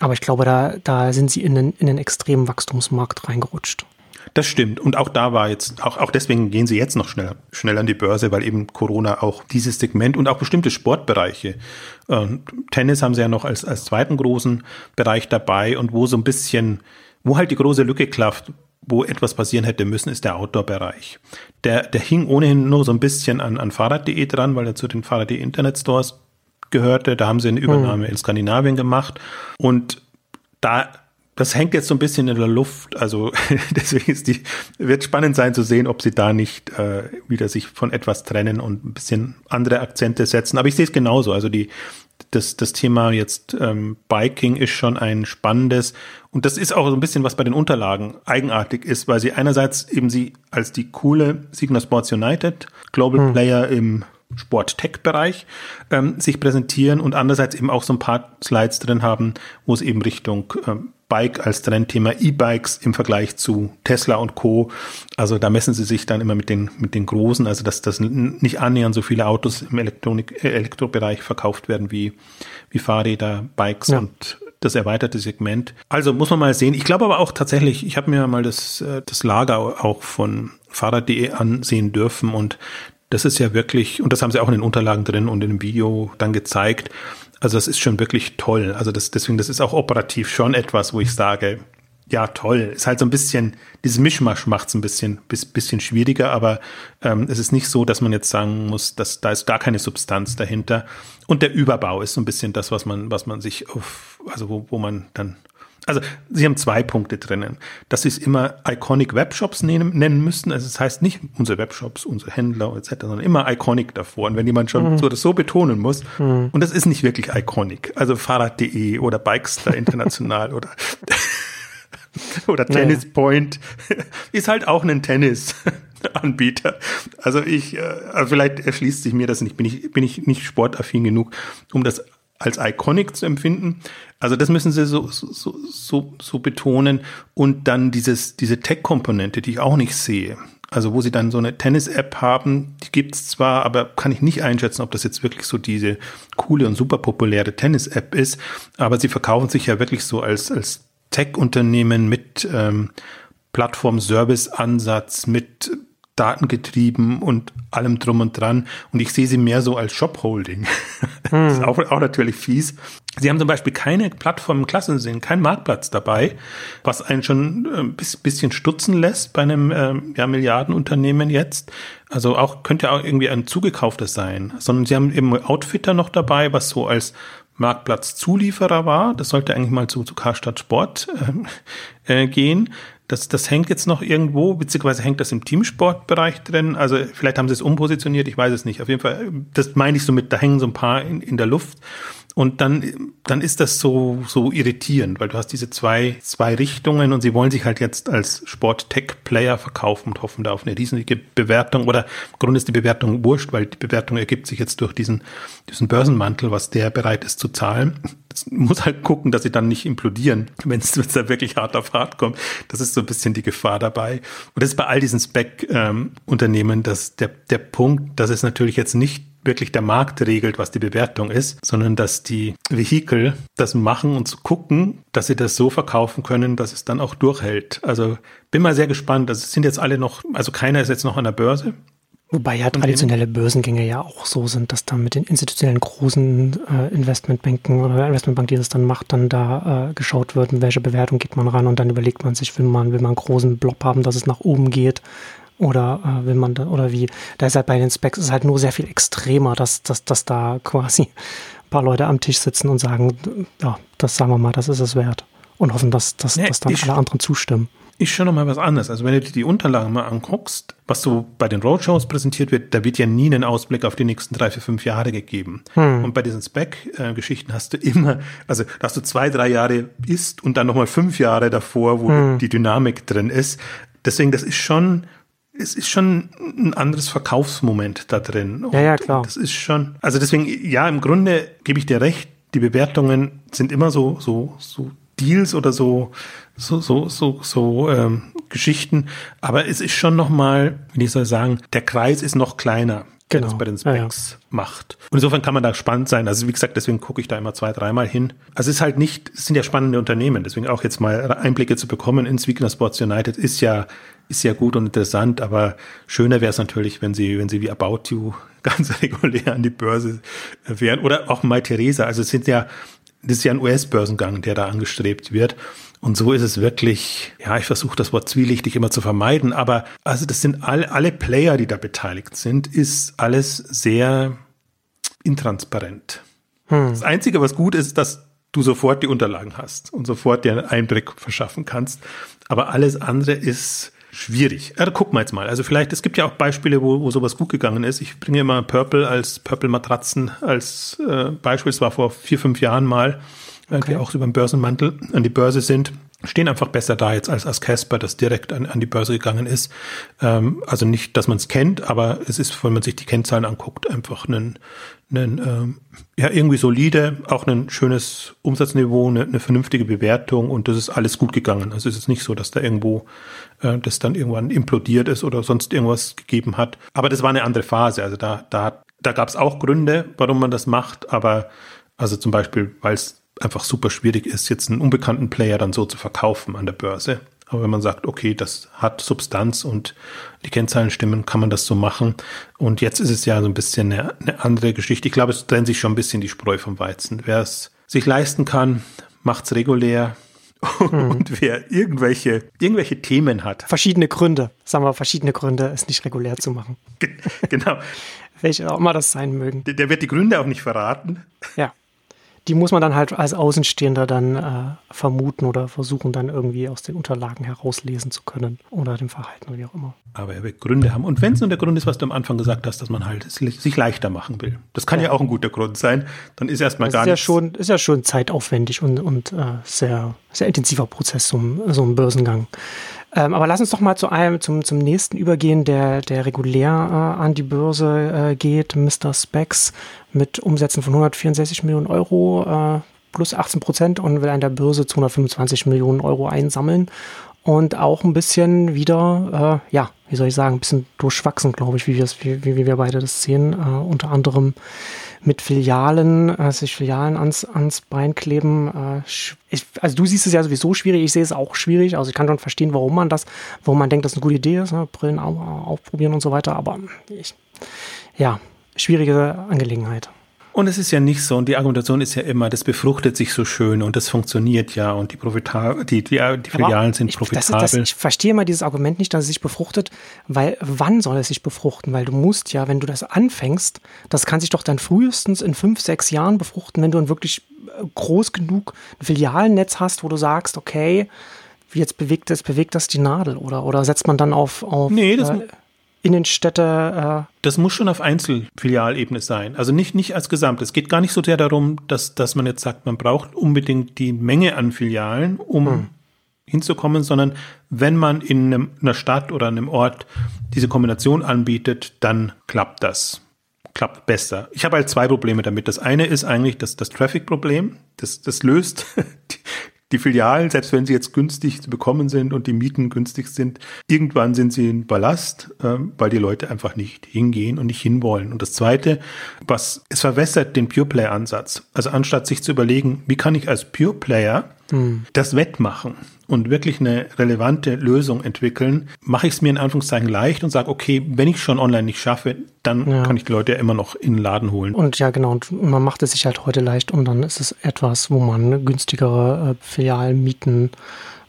Speaker 1: aber ich glaube, da, da sind Sie in den, in den extremen Wachstumsmarkt reingerutscht.
Speaker 2: Das stimmt. Und auch da war jetzt, auch, auch deswegen gehen sie jetzt noch schneller, schnell an die Börse, weil eben Corona auch dieses Segment und auch bestimmte Sportbereiche, äh, Tennis haben sie ja noch als, als zweiten großen Bereich dabei und wo so ein bisschen, wo halt die große Lücke klafft, wo etwas passieren hätte müssen, ist der Outdoor-Bereich. Der, der hing ohnehin nur so ein bisschen an, an Fahrrad.de dran, weil er zu den Fahrrad.de Internet Stores gehörte. Da haben sie eine Übernahme hm. in Skandinavien gemacht. Und da das hängt jetzt so ein bisschen in der Luft. Also deswegen ist die, wird spannend sein zu sehen, ob sie da nicht äh, wieder sich von etwas trennen und ein bisschen andere Akzente setzen. Aber ich sehe es genauso. Also die, das, das Thema jetzt ähm, Biking ist schon ein spannendes. Und das ist auch so ein bisschen, was bei den Unterlagen eigenartig ist, weil sie einerseits eben sie als die coole Signa Sports United Global hm. Player im Sport-Tech-Bereich ähm, sich präsentieren und andererseits eben auch so ein paar Slides drin haben, wo es eben Richtung ähm, Bike als Trendthema E-Bikes im Vergleich zu Tesla und Co. Also da messen sie sich dann immer mit den, mit den Großen, also dass das nicht annähernd so viele Autos im Elektronik, äh, Elektrobereich verkauft werden wie, wie Fahrräder, Bikes ja. und das erweiterte Segment. Also muss man mal sehen. Ich glaube aber auch tatsächlich, ich habe mir mal das, äh, das Lager auch von Fahrrad.de ansehen dürfen und das ist ja wirklich, und das haben sie auch in den Unterlagen drin und in dem Video dann gezeigt. Also das ist schon wirklich toll. Also das, deswegen, das ist auch operativ schon etwas, wo ich sage, ja, toll. Ist halt so ein bisschen, dieses Mischmasch macht es ein bisschen, bisschen schwieriger, aber ähm, es ist nicht so, dass man jetzt sagen muss, dass da ist gar keine Substanz dahinter. Und der Überbau ist so ein bisschen das, was man, was man sich also wo, wo man dann also sie haben zwei Punkte drinnen. Dass sie es immer Iconic Webshops nennen, nennen müssten. Also es das heißt nicht unsere Webshops, unsere Händler etc., sondern immer Iconic davor. Und wenn jemand schon mhm. so das so betonen muss, mhm. und das ist nicht wirklich Iconic, also Fahrrad.de oder Bikestar International oder oder Tennis ja. Point ist halt auch ein Tennis-Anbieter. Also ich, äh, also vielleicht erschließt sich mir das nicht. Bin ich, bin ich nicht sportaffin genug, um das als iconic zu empfinden. Also das müssen sie so, so, so, so betonen. Und dann dieses, diese Tech-Komponente, die ich auch nicht sehe. Also wo sie dann so eine Tennis-App haben, die gibt's zwar, aber kann ich nicht einschätzen, ob das jetzt wirklich so diese coole und super populäre Tennis-App ist. Aber sie verkaufen sich ja wirklich so als, als Tech-Unternehmen mit ähm, Plattform-Service-Ansatz, mit datengetrieben und allem drum und dran. Und ich sehe sie mehr so als Shop-Holding. Hm. ist auch, auch natürlich fies. Sie haben zum Beispiel keine Plattform im Klassensinn, keinen Marktplatz dabei, was einen schon ein äh, bisschen stutzen lässt bei einem ähm, ja, Milliardenunternehmen jetzt. Also auch könnte auch irgendwie ein zugekauftes sein, sondern sie haben eben Outfitter noch dabei, was so als Marktplatzzulieferer war. Das sollte eigentlich mal zu, zu Karstadt Sport äh, äh, gehen. Das, das hängt jetzt noch irgendwo, beziehungsweise hängt das im Teamsportbereich drin. Also vielleicht haben sie es umpositioniert, ich weiß es nicht. Auf jeden Fall, das meine ich so mit, da hängen so ein paar in, in der Luft. Und dann, dann ist das so, so irritierend, weil du hast diese zwei, zwei Richtungen und sie wollen sich halt jetzt als Sport-Tech-Player verkaufen und hoffen da auf eine riesige Bewertung oder im Grunde ist die Bewertung wurscht, weil die Bewertung ergibt sich jetzt durch diesen, diesen Börsenmantel, was der bereit ist zu zahlen. Das muss halt gucken, dass sie dann nicht implodieren, wenn es da wirklich hart auf hart kommt. Das ist so ein bisschen die Gefahr dabei. Und das ist bei all diesen Spec-Unternehmen, ähm, dass der, der Punkt, dass es natürlich jetzt nicht wirklich der Markt regelt, was die Bewertung ist, sondern dass die Vehikel das machen und zu gucken, dass sie das so verkaufen können, dass es dann auch durchhält. Also bin mal sehr gespannt. Also es sind jetzt alle noch, also keiner ist jetzt noch an der Börse.
Speaker 1: Wobei ja traditionelle Börsengänge ja auch so sind, dass dann mit den institutionellen großen äh, Investmentbanken oder Investmentbank, die das dann macht, dann da äh, geschaut wird, in welche Bewertung geht man ran und dann überlegt man sich, will man, will man einen großen Blob haben, dass es nach oben geht oder äh, will man da, oder wie? Da ist halt bei den Specs ist halt nur sehr viel extremer, dass, dass, dass da quasi ein paar Leute am Tisch sitzen und sagen, ja, das sagen wir mal, das ist es wert. Und hoffen, dass, dass, nee, dass dann alle anderen zustimmen.
Speaker 2: Ist schon nochmal was anderes. Also wenn du dir die Unterlagen mal anguckst, was so bei den Roadshows präsentiert wird, da wird ja nie ein Ausblick auf die nächsten drei, vier, fünf Jahre gegeben. Hm. Und bei diesen Spec-Geschichten hast du immer, also da hast du zwei, drei Jahre ist und dann nochmal fünf Jahre davor, wo hm. die Dynamik drin ist. Deswegen, das ist schon, es ist schon ein anderes Verkaufsmoment da drin.
Speaker 1: Und ja, ja, klar.
Speaker 2: Das ist schon, also deswegen, ja, im Grunde gebe ich dir recht, die Bewertungen sind immer so, so, so Deals oder so, so, so, so, so ähm, Geschichten. Aber es ist schon nochmal, wie ich soll sagen, der Kreis ist noch kleiner genau. das bei den Specs ja, ja. macht. Und insofern kann man da spannend sein. Also wie gesagt, deswegen gucke ich da immer zwei, dreimal hin. Also es ist halt nicht, es sind ja spannende Unternehmen, deswegen auch jetzt mal Einblicke zu bekommen ins Weekender Sports United ist ja, ist ja gut und interessant, aber schöner wäre es natürlich, wenn sie, wenn sie wie About You ganz regulär an die Börse wären. Oder auch mal Theresa. Also es sind ja, das ist ja ein US-Börsengang, der da angestrebt wird. Und so ist es wirklich, ja, ich versuche das Wort zwielichtig immer zu vermeiden, aber also das sind alle, alle Player, die da beteiligt sind, ist alles sehr intransparent. Hm. Das Einzige, was gut ist, dass du sofort die Unterlagen hast und sofort dir einen Einblick verschaffen kannst. Aber alles andere ist schwierig. Ja, gucken wir jetzt mal. Also vielleicht, es gibt ja auch Beispiele, wo, wo sowas gut gegangen ist. Ich bringe immer Purple als Purple Matratzen als äh, Beispiel. Es war vor vier, fünf Jahren mal okay. die auch über den Börsenmantel an die Börse sind, stehen einfach besser da jetzt als als Casper, das direkt an, an die Börse gegangen ist. Ähm, also nicht, dass man es kennt, aber es ist, wenn man sich die Kennzahlen anguckt, einfach ein, ein ähm, ja irgendwie solide, auch ein schönes Umsatzniveau, eine, eine vernünftige Bewertung und das ist alles gut gegangen. Also es ist nicht so, dass da irgendwo äh, das dann irgendwann implodiert ist oder sonst irgendwas gegeben hat. Aber das war eine andere Phase. Also da da da gab es auch Gründe, warum man das macht, aber also zum Beispiel, weil es einfach super schwierig ist, jetzt einen unbekannten Player dann so zu verkaufen an der Börse. Aber wenn man sagt, okay, das hat Substanz und die Kennzahlen stimmen, kann man das so machen. Und jetzt ist es ja so ein bisschen eine, eine andere Geschichte. Ich glaube, es trennt sich schon ein bisschen die Spreu vom Weizen. Wer es sich leisten kann, macht's regulär. Mhm. Und wer irgendwelche, irgendwelche Themen hat.
Speaker 1: Verschiedene Gründe, sagen wir verschiedene Gründe, es nicht regulär zu machen.
Speaker 2: genau.
Speaker 1: Welche auch immer das sein mögen.
Speaker 2: Der, der wird die Gründe auch nicht verraten.
Speaker 1: Ja die muss man dann halt als Außenstehender dann äh, vermuten oder versuchen dann irgendwie aus den Unterlagen herauslesen zu können oder dem Verhalten oder wie auch immer.
Speaker 2: Aber er will Gründe haben. Und wenn es nur der Grund ist, was du am Anfang gesagt hast, dass man halt sich leichter machen will. Das kann ja, ja auch ein guter Grund sein. Dann ist erstmal gar
Speaker 1: ist
Speaker 2: nichts.
Speaker 1: Ja schon, ist ja schon zeitaufwendig und, und äh, sehr, sehr intensiver Prozess, so, so ein Börsengang. Ähm, aber lass uns doch mal zu einem, zum, zum nächsten übergehen, der, der regulär äh, an die Börse äh, geht, Mr. Specs mit Umsätzen von 164 Millionen Euro äh, plus 18 Prozent und will an der Börse 225 Millionen Euro einsammeln. Und auch ein bisschen wieder, äh, ja, wie soll ich sagen, ein bisschen durchwachsen, glaube ich, wie, wie, wie wir beide das sehen. Äh, unter anderem mit Filialen, äh, sich Filialen ans, ans Bein kleben. Äh, ich, also du siehst es ja sowieso schwierig, ich sehe es auch schwierig. Also ich kann schon verstehen, warum man das, warum man denkt, das ist eine gute Idee ist, ne? Brillen au, aufprobieren und so weiter. Aber ich, ja, schwierige Angelegenheit.
Speaker 2: Und es ist ja nicht so, und die Argumentation ist ja immer, das befruchtet sich so schön und das funktioniert ja und die, Profita die, die, die Filialen sind ich, profitabel.
Speaker 1: Das, das, ich verstehe mal dieses Argument nicht, dass es sich befruchtet, weil wann soll es sich befruchten? Weil du musst ja, wenn du das anfängst, das kann sich doch dann frühestens in fünf, sechs Jahren befruchten, wenn du ein wirklich äh, groß genug Filialnetz hast, wo du sagst, okay, jetzt bewegt das, bewegt das die Nadel oder, oder setzt man dann auf, auf
Speaker 2: nee, das,
Speaker 1: äh, Innenstädte.
Speaker 2: Äh das muss schon auf Einzelfilialebene sein. Also nicht, nicht als Gesamt. Es geht gar nicht so sehr darum, dass, dass man jetzt sagt, man braucht unbedingt die Menge an Filialen, um hm. hinzukommen, sondern wenn man in einem, einer Stadt oder einem Ort diese Kombination anbietet, dann klappt das klappt besser. Ich habe halt zwei Probleme damit. Das eine ist eigentlich das, das Traffic-Problem. Das, das löst die Filialen, selbst wenn sie jetzt günstig zu bekommen sind und die Mieten günstig sind, irgendwann sind sie ein Ballast, äh, weil die Leute einfach nicht hingehen und nicht hinwollen. Und das Zweite, was es verwässert den Pure Player Ansatz. Also anstatt sich zu überlegen, wie kann ich als Pure Player hm. das wettmachen und wirklich eine relevante Lösung entwickeln, mache ich es mir in Anführungszeichen leicht und sage, okay, wenn ich schon online nicht schaffe, dann ja. kann ich die Leute ja immer noch in den Laden holen.
Speaker 1: Und ja, genau, und man macht es sich halt heute leicht und dann ist es etwas, wo man günstigere äh, Filialmieten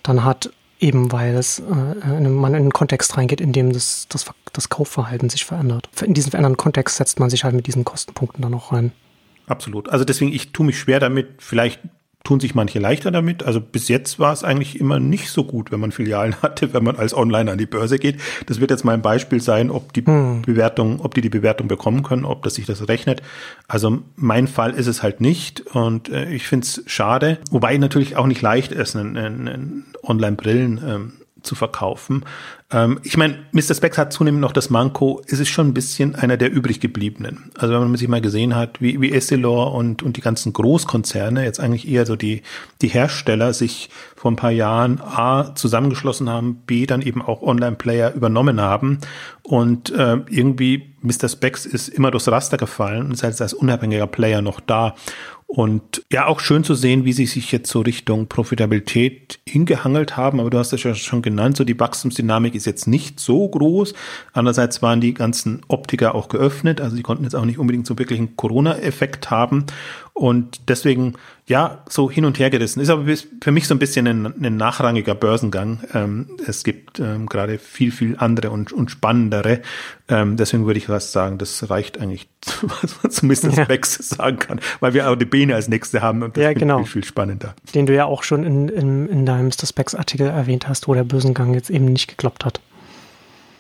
Speaker 1: dann hat, eben weil es, äh, man in einen Kontext reingeht, in dem das, das, das Kaufverhalten sich verändert. In diesen veränderten Kontext setzt man sich halt mit diesen Kostenpunkten dann auch rein.
Speaker 2: Absolut. Also deswegen, ich tue mich schwer damit, vielleicht tun sich manche leichter damit. Also bis jetzt war es eigentlich immer nicht so gut, wenn man Filialen hatte, wenn man als Online an die Börse geht. Das wird jetzt mal ein Beispiel sein, ob die hm. Bewertung, ob die die Bewertung bekommen können, ob das sich das rechnet. Also mein Fall ist es halt nicht und äh, ich finde es schade, wobei natürlich auch nicht leicht ist, einen, einen Online-Brillen ähm, zu verkaufen. Ähm, ich meine, Mr. Specs hat zunehmend noch das Manko, es ist schon ein bisschen einer der übrig gebliebenen. Also wenn man sich mal gesehen hat, wie, wie Essilor und, und die ganzen Großkonzerne, jetzt eigentlich eher so die, die Hersteller sich vor ein paar Jahren A zusammengeschlossen haben, B dann eben auch Online-Player übernommen haben und äh, irgendwie Mr. Specs ist immer durchs Raster gefallen und ist als, als unabhängiger Player noch da. Und ja, auch schön zu sehen, wie sie sich jetzt so Richtung Profitabilität hingehangelt haben. Aber du hast es ja schon genannt, so die Wachstumsdynamik ist jetzt nicht so groß. Andererseits waren die ganzen Optiker auch geöffnet. Also die konnten jetzt auch nicht unbedingt so wirklich einen Corona-Effekt haben. Und deswegen, ja, so hin und her gerissen. Ist aber für mich so ein bisschen ein, ein nachrangiger Börsengang. Ähm, es gibt ähm, gerade viel, viel andere und, und spannendere. Ähm, deswegen würde ich fast sagen, das reicht eigentlich, was man zumindest ja. Specs sagen kann, weil wir auch die Bene als nächste haben und das
Speaker 1: ja, genau.
Speaker 2: viel, viel spannender.
Speaker 1: Den du ja auch schon in, in, in deinem Mr. Specs Artikel erwähnt hast, wo der Börsengang jetzt eben nicht geklappt hat.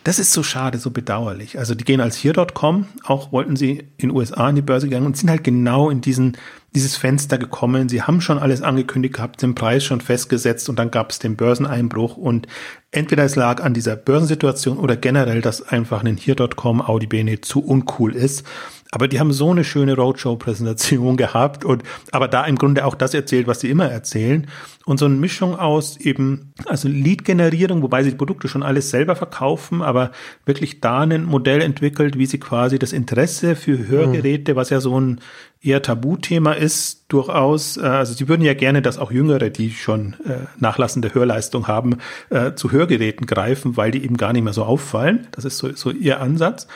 Speaker 2: Das ist so schade, so bedauerlich. Also die gehen als hier.com, auch wollten sie in USA in die Börse gegangen und sind halt genau in diesen, dieses Fenster gekommen. Sie haben schon alles angekündigt gehabt, den Preis schon festgesetzt und dann gab es den Börseneinbruch und entweder es lag an dieser Börsensituation oder generell, dass einfach ein hier.com Audi Bene zu uncool ist. Aber die haben so eine schöne Roadshow-Präsentation gehabt und aber da im Grunde auch das erzählt, was sie immer erzählen. Und so eine Mischung aus eben, also Lead-Generierung, wobei sie die Produkte schon alles selber verkaufen, aber wirklich da ein Modell entwickelt, wie sie quasi das Interesse für Hörgeräte, was ja so ein eher Tabuthema ist, durchaus, äh, also sie würden ja gerne, dass auch Jüngere, die schon äh, nachlassende Hörleistung haben, äh, zu Hörgeräten greifen, weil die eben gar nicht mehr so auffallen. Das ist so, so ihr Ansatz.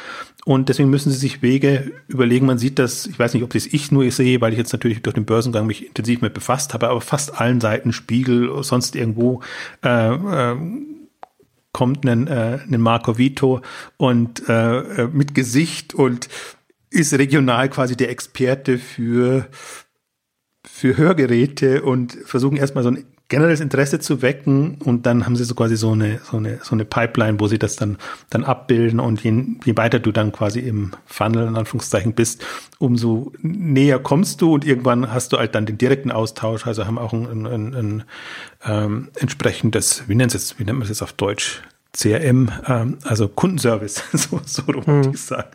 Speaker 2: Und deswegen müssen sie sich Wege überlegen. Man sieht das, ich weiß nicht, ob das ich nur sehe, weil ich jetzt natürlich durch den Börsengang mich intensiv mit befasst habe, aber fast allen Seiten, Spiegel, sonst irgendwo, äh, äh, kommt ein, äh, Marco Vito und äh, äh, mit Gesicht und ist regional quasi der Experte für für Hörgeräte und versuchen erstmal so ein generelles Interesse zu wecken und dann haben sie so quasi so eine, so eine, so eine Pipeline, wo sie das dann, dann abbilden und je, je weiter du dann quasi im Funnel in Anführungszeichen bist, umso näher kommst du und irgendwann hast du halt dann den direkten Austausch, also haben auch ein, ein, ein, ähm, entsprechendes, wie nennt es, wie nennt man es jetzt auf Deutsch? CRM, ähm, also Kundenservice, so, so rum mhm. ich sagen.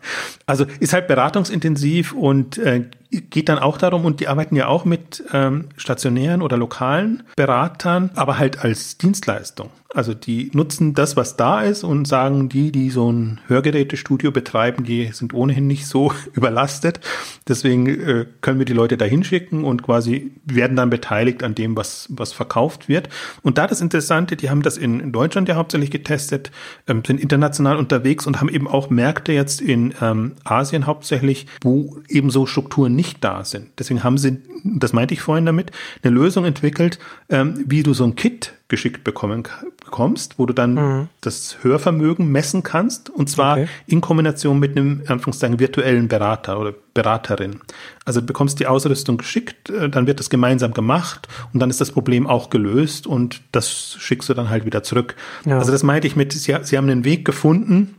Speaker 2: Also ist halt beratungsintensiv und äh, geht dann auch darum, und die arbeiten ja auch mit ähm, stationären oder lokalen Beratern, aber halt als Dienstleistung. Also die nutzen das, was da ist und sagen, die, die so ein Hörgerätestudio betreiben, die sind ohnehin nicht so überlastet. Deswegen äh, können wir die Leute da hinschicken und quasi werden dann beteiligt an dem, was, was verkauft wird. Und da das Interessante, die haben das in, in Deutschland ja hauptsächlich getestet, ähm, sind international unterwegs und haben eben auch Märkte jetzt in ähm, Asien hauptsächlich, wo eben so Strukturen nicht da sind. Deswegen haben sie, das meinte ich vorhin damit, eine Lösung entwickelt, ähm, wie du so ein Kit geschickt bekommen bekommst, wo du dann mhm. das Hörvermögen messen kannst und zwar okay. in Kombination mit einem Anführungszeichen virtuellen Berater oder Beraterin. Also du bekommst die Ausrüstung geschickt, äh, dann wird das gemeinsam gemacht und dann ist das Problem auch gelöst und das schickst du dann halt wieder zurück. Ja. Also das meinte ich mit, sie, sie haben einen Weg gefunden,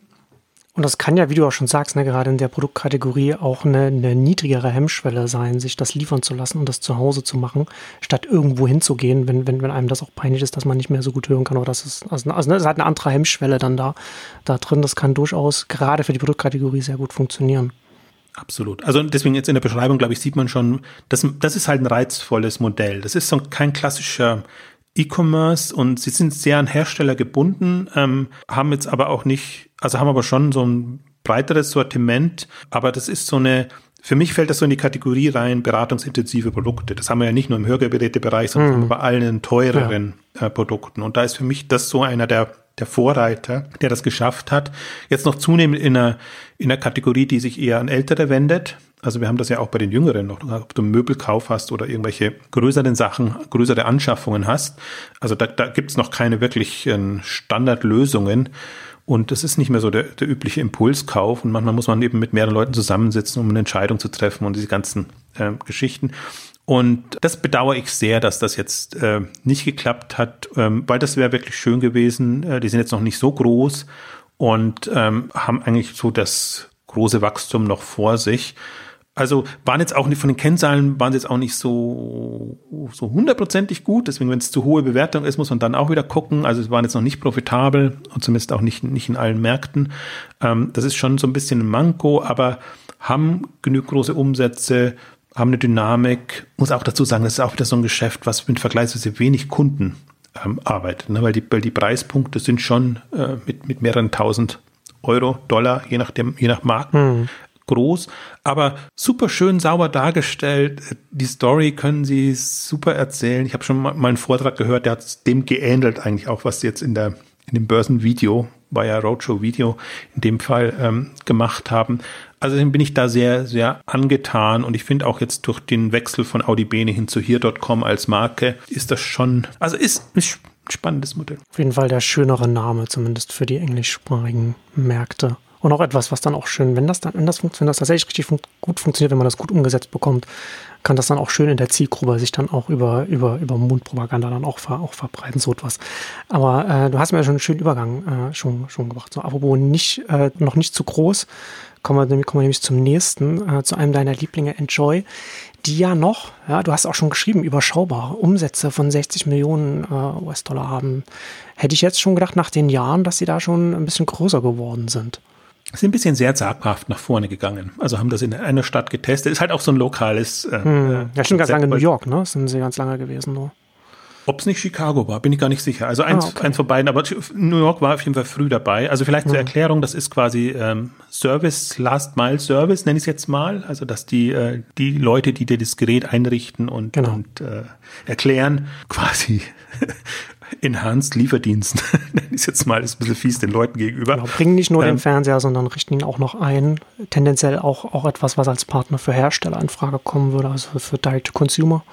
Speaker 1: und das kann ja, wie du auch schon sagst, ne, gerade in der Produktkategorie auch eine, eine, niedrigere Hemmschwelle sein, sich das liefern zu lassen und das zu Hause zu machen, statt irgendwo hinzugehen, wenn, wenn, wenn einem das auch peinlich ist, dass man nicht mehr so gut hören kann. Oder das ist, also, also ne, es hat eine andere Hemmschwelle dann da, da drin. Das kann durchaus gerade für die Produktkategorie sehr gut funktionieren.
Speaker 2: Absolut. Also deswegen jetzt in der Beschreibung, glaube ich, sieht man schon, das, das ist halt ein reizvolles Modell. Das ist so kein klassischer E-Commerce und sie sind sehr an Hersteller gebunden, ähm, haben jetzt aber auch nicht, also haben aber schon so ein breiteres Sortiment, aber das ist so eine, für mich fällt das so in die Kategorie rein, beratungsintensive Produkte. Das haben wir ja nicht nur im Hörgerätebereich, sondern mhm. bei allen teureren ja. äh, Produkten. Und da ist für mich das so einer der, der Vorreiter, der das geschafft hat. Jetzt noch zunehmend in einer, in einer Kategorie, die sich eher an Ältere wendet. Also wir haben das ja auch bei den Jüngeren noch, ob du einen Möbelkauf hast oder irgendwelche größeren Sachen, größere Anschaffungen hast. Also da, da gibt es noch keine wirklichen Standardlösungen. Und das ist nicht mehr so der, der übliche Impulskauf. Und manchmal muss man eben mit mehreren Leuten zusammensitzen, um eine Entscheidung zu treffen und diese ganzen äh, Geschichten. Und das bedauere ich sehr, dass das jetzt äh, nicht geklappt hat, ähm, weil das wäre wirklich schön gewesen. Äh, die sind jetzt noch nicht so groß und ähm, haben eigentlich so das große Wachstum noch vor sich. Also waren jetzt auch nicht von den Kennzahlen waren sie jetzt auch nicht so so hundertprozentig gut. Deswegen, wenn es zu hohe Bewertung ist, muss man dann auch wieder gucken. Also es waren jetzt noch nicht profitabel und zumindest auch nicht nicht in allen Märkten. Ähm, das ist schon so ein bisschen ein Manko, aber haben genügend große Umsätze, haben eine Dynamik. Muss auch dazu sagen, das ist auch wieder so ein Geschäft, was mit vergleichsweise wenig Kunden ähm, arbeitet, ne? weil die weil die Preispunkte sind schon äh, mit mit mehreren tausend Euro, Dollar, je nachdem, je nach Markt, hm groß, aber super schön sauber dargestellt. Die Story können sie super erzählen. Ich habe schon mal einen Vortrag gehört, der hat dem geähnelt eigentlich auch, was jetzt in der in dem Börsenvideo, war ja Roadshow-Video in dem Fall ähm, gemacht haben. Also bin ich da sehr, sehr angetan und ich finde auch jetzt durch den Wechsel von Audi Bene hin zu hier.com als Marke ist das schon, also ist ein spannendes Modell.
Speaker 1: Auf jeden Fall der schönere Name, zumindest für die englischsprachigen Märkte. Und auch etwas, was dann auch schön, wenn das dann, wenn das, wenn das tatsächlich richtig fun gut funktioniert, wenn man das gut umgesetzt bekommt, kann das dann auch schön in der Zielgruppe sich dann auch über, über, über Mundpropaganda dann auch, ver, auch verbreiten, so etwas. Aber äh, du hast mir ja schon einen schönen Übergang äh, schon, schon gemacht. So, apropos nicht, äh, noch nicht zu groß, kommen wir, kommen wir nämlich zum nächsten, äh, zu einem deiner Lieblinge, Enjoy, die ja noch, ja, du hast auch schon geschrieben, überschaubare Umsätze von 60 Millionen äh, US-Dollar haben. Hätte ich jetzt schon gedacht, nach den Jahren, dass sie da schon ein bisschen größer geworden sind
Speaker 2: sind ein bisschen sehr zaghaft nach vorne gegangen. Also haben das in einer Stadt getestet. Ist halt auch so ein lokales. Äh,
Speaker 1: hm. Ja, schon ganz lange in New York, ne? Sind sie ganz lange gewesen nur.
Speaker 2: Ob es nicht Chicago war, bin ich gar nicht sicher. Also eins, ah, okay. eins von beiden, aber New York war auf jeden Fall früh dabei. Also vielleicht mhm. zur Erklärung, das ist quasi ähm, Service, Last Mile Service, nenne ich es jetzt mal. Also dass die, äh, die Leute, die dir das Gerät einrichten und, genau. und äh, erklären, quasi Enhanced Lieferdienst, nenne ich es jetzt mal, ist ein bisschen fies den Leuten gegenüber. Genau,
Speaker 1: bringen nicht nur ähm, den Fernseher, sondern richten ihn auch noch ein. Tendenziell auch, auch etwas, was als Partner für Hersteller in Frage kommen würde, also für Direct-to-Consumer.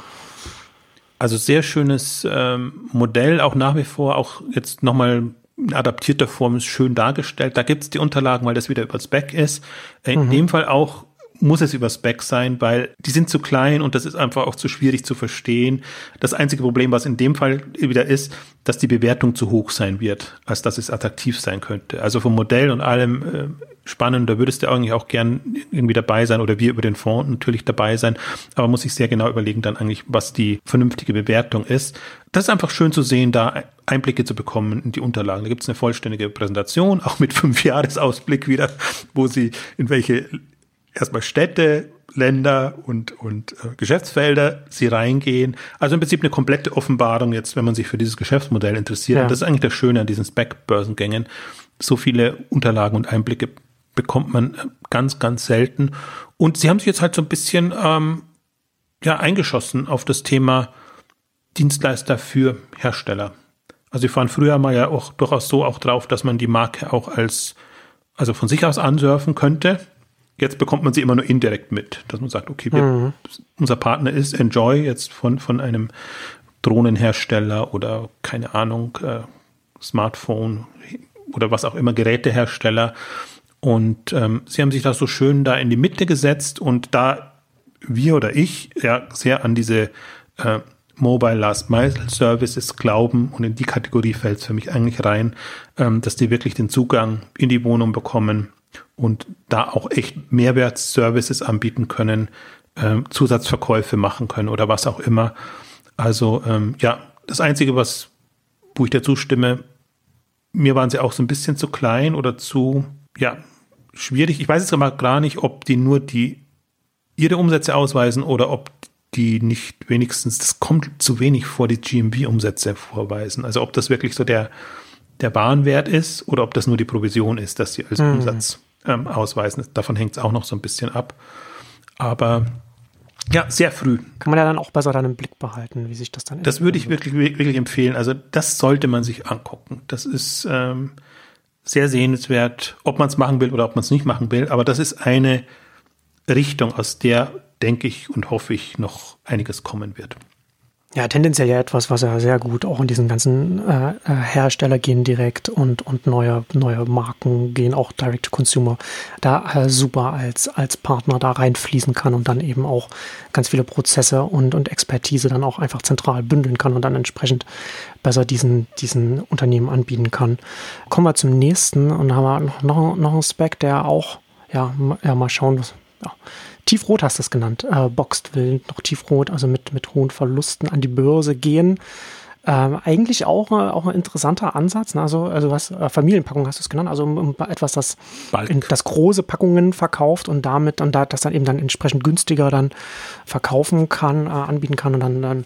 Speaker 2: Also sehr schönes ähm, Modell, auch nach wie vor, auch jetzt nochmal in adaptierter Form ist schön dargestellt. Da gibt's die Unterlagen, weil das wieder über Spec ist. In mhm. dem Fall auch muss es über Spec sein, weil die sind zu klein und das ist einfach auch zu schwierig zu verstehen. Das einzige Problem, was in dem Fall wieder ist, dass die Bewertung zu hoch sein wird, als dass es attraktiv sein könnte. Also vom Modell und allem äh, spannend, da würdest du eigentlich auch gern irgendwie dabei sein oder wir über den Fonds natürlich dabei sein, aber muss ich sehr genau überlegen dann eigentlich, was die vernünftige Bewertung ist. Das ist einfach schön zu sehen, da Einblicke zu bekommen in die Unterlagen. Da gibt es eine vollständige Präsentation, auch mit fünf Jahresausblick wieder, wo sie in welche erstmal Städte, Länder und, und äh, Geschäftsfelder sie reingehen. Also im Prinzip eine komplette Offenbarung jetzt, wenn man sich für dieses Geschäftsmodell interessiert. Ja. Das ist eigentlich das Schöne an diesen Spec-Börsengängen. So viele Unterlagen und Einblicke bekommt man äh, ganz, ganz selten. Und sie haben sich jetzt halt so ein bisschen ähm, ja, eingeschossen auf das Thema Dienstleister für Hersteller. Also sie fahren früher mal ja auch durchaus so auch drauf, dass man die Marke auch als, also von sich aus ansurfen könnte. Jetzt bekommt man sie immer nur indirekt mit, dass man sagt, okay, wir, mhm. unser Partner ist Enjoy jetzt von, von einem Drohnenhersteller oder keine Ahnung, äh, Smartphone oder was auch immer, Gerätehersteller. Und ähm, sie haben sich da so schön da in die Mitte gesetzt und da wir oder ich ja sehr an diese äh, Mobile Last Mile Services glauben und in die Kategorie fällt es für mich eigentlich rein, ähm, dass die wirklich den Zugang in die Wohnung bekommen, und da auch echt Mehrwertservices anbieten können, ähm, Zusatzverkäufe machen können oder was auch immer. Also ähm, ja, das Einzige, was, wo ich dazu stimme, mir waren sie auch so ein bisschen zu klein oder zu, ja, schwierig. Ich weiß jetzt aber gar nicht, ob die nur die ihre Umsätze ausweisen oder ob die nicht wenigstens, das kommt zu wenig vor, die GMB-Umsätze vorweisen. Also ob das wirklich so der, der Warenwert ist oder ob das nur die Provision ist, dass sie als mhm. Umsatz ähm, ausweisen. Davon hängt es auch noch so ein bisschen ab. Aber ja, sehr früh.
Speaker 1: Kann man ja dann auch besser dann im Blick behalten, wie sich das dann
Speaker 2: Das würde ich wirklich, wirklich empfehlen. Also das sollte man sich angucken. Das ist ähm, sehr sehenswert, ob man es machen will oder ob man es nicht machen will. Aber das ist eine Richtung, aus der, denke ich und hoffe ich, noch einiges kommen wird.
Speaker 1: Ja, tendenziell ja etwas, was ja sehr gut auch in diesen ganzen äh, äh, Hersteller gehen direkt und, und neue, neue Marken gehen auch Direct to Consumer, da äh, super als, als Partner da reinfließen kann und dann eben auch ganz viele Prozesse und, und Expertise dann auch einfach zentral bündeln kann und dann entsprechend besser diesen, diesen Unternehmen anbieten kann. Kommen wir zum nächsten und haben wir noch, noch, noch einen Spec, der auch, ja, ja mal schauen, was, ja, Tiefrot hast du es genannt. Äh, Boxed will noch tiefrot, also mit, mit hohen Verlusten an die Börse gehen. Ähm, eigentlich auch, äh, auch ein interessanter Ansatz. Ne? Also, also was äh, Familienpackung hast du es genannt, also um, um etwas, das, in, das große Packungen verkauft und damit und da, das dann eben dann entsprechend günstiger dann verkaufen kann, äh, anbieten kann und dann, dann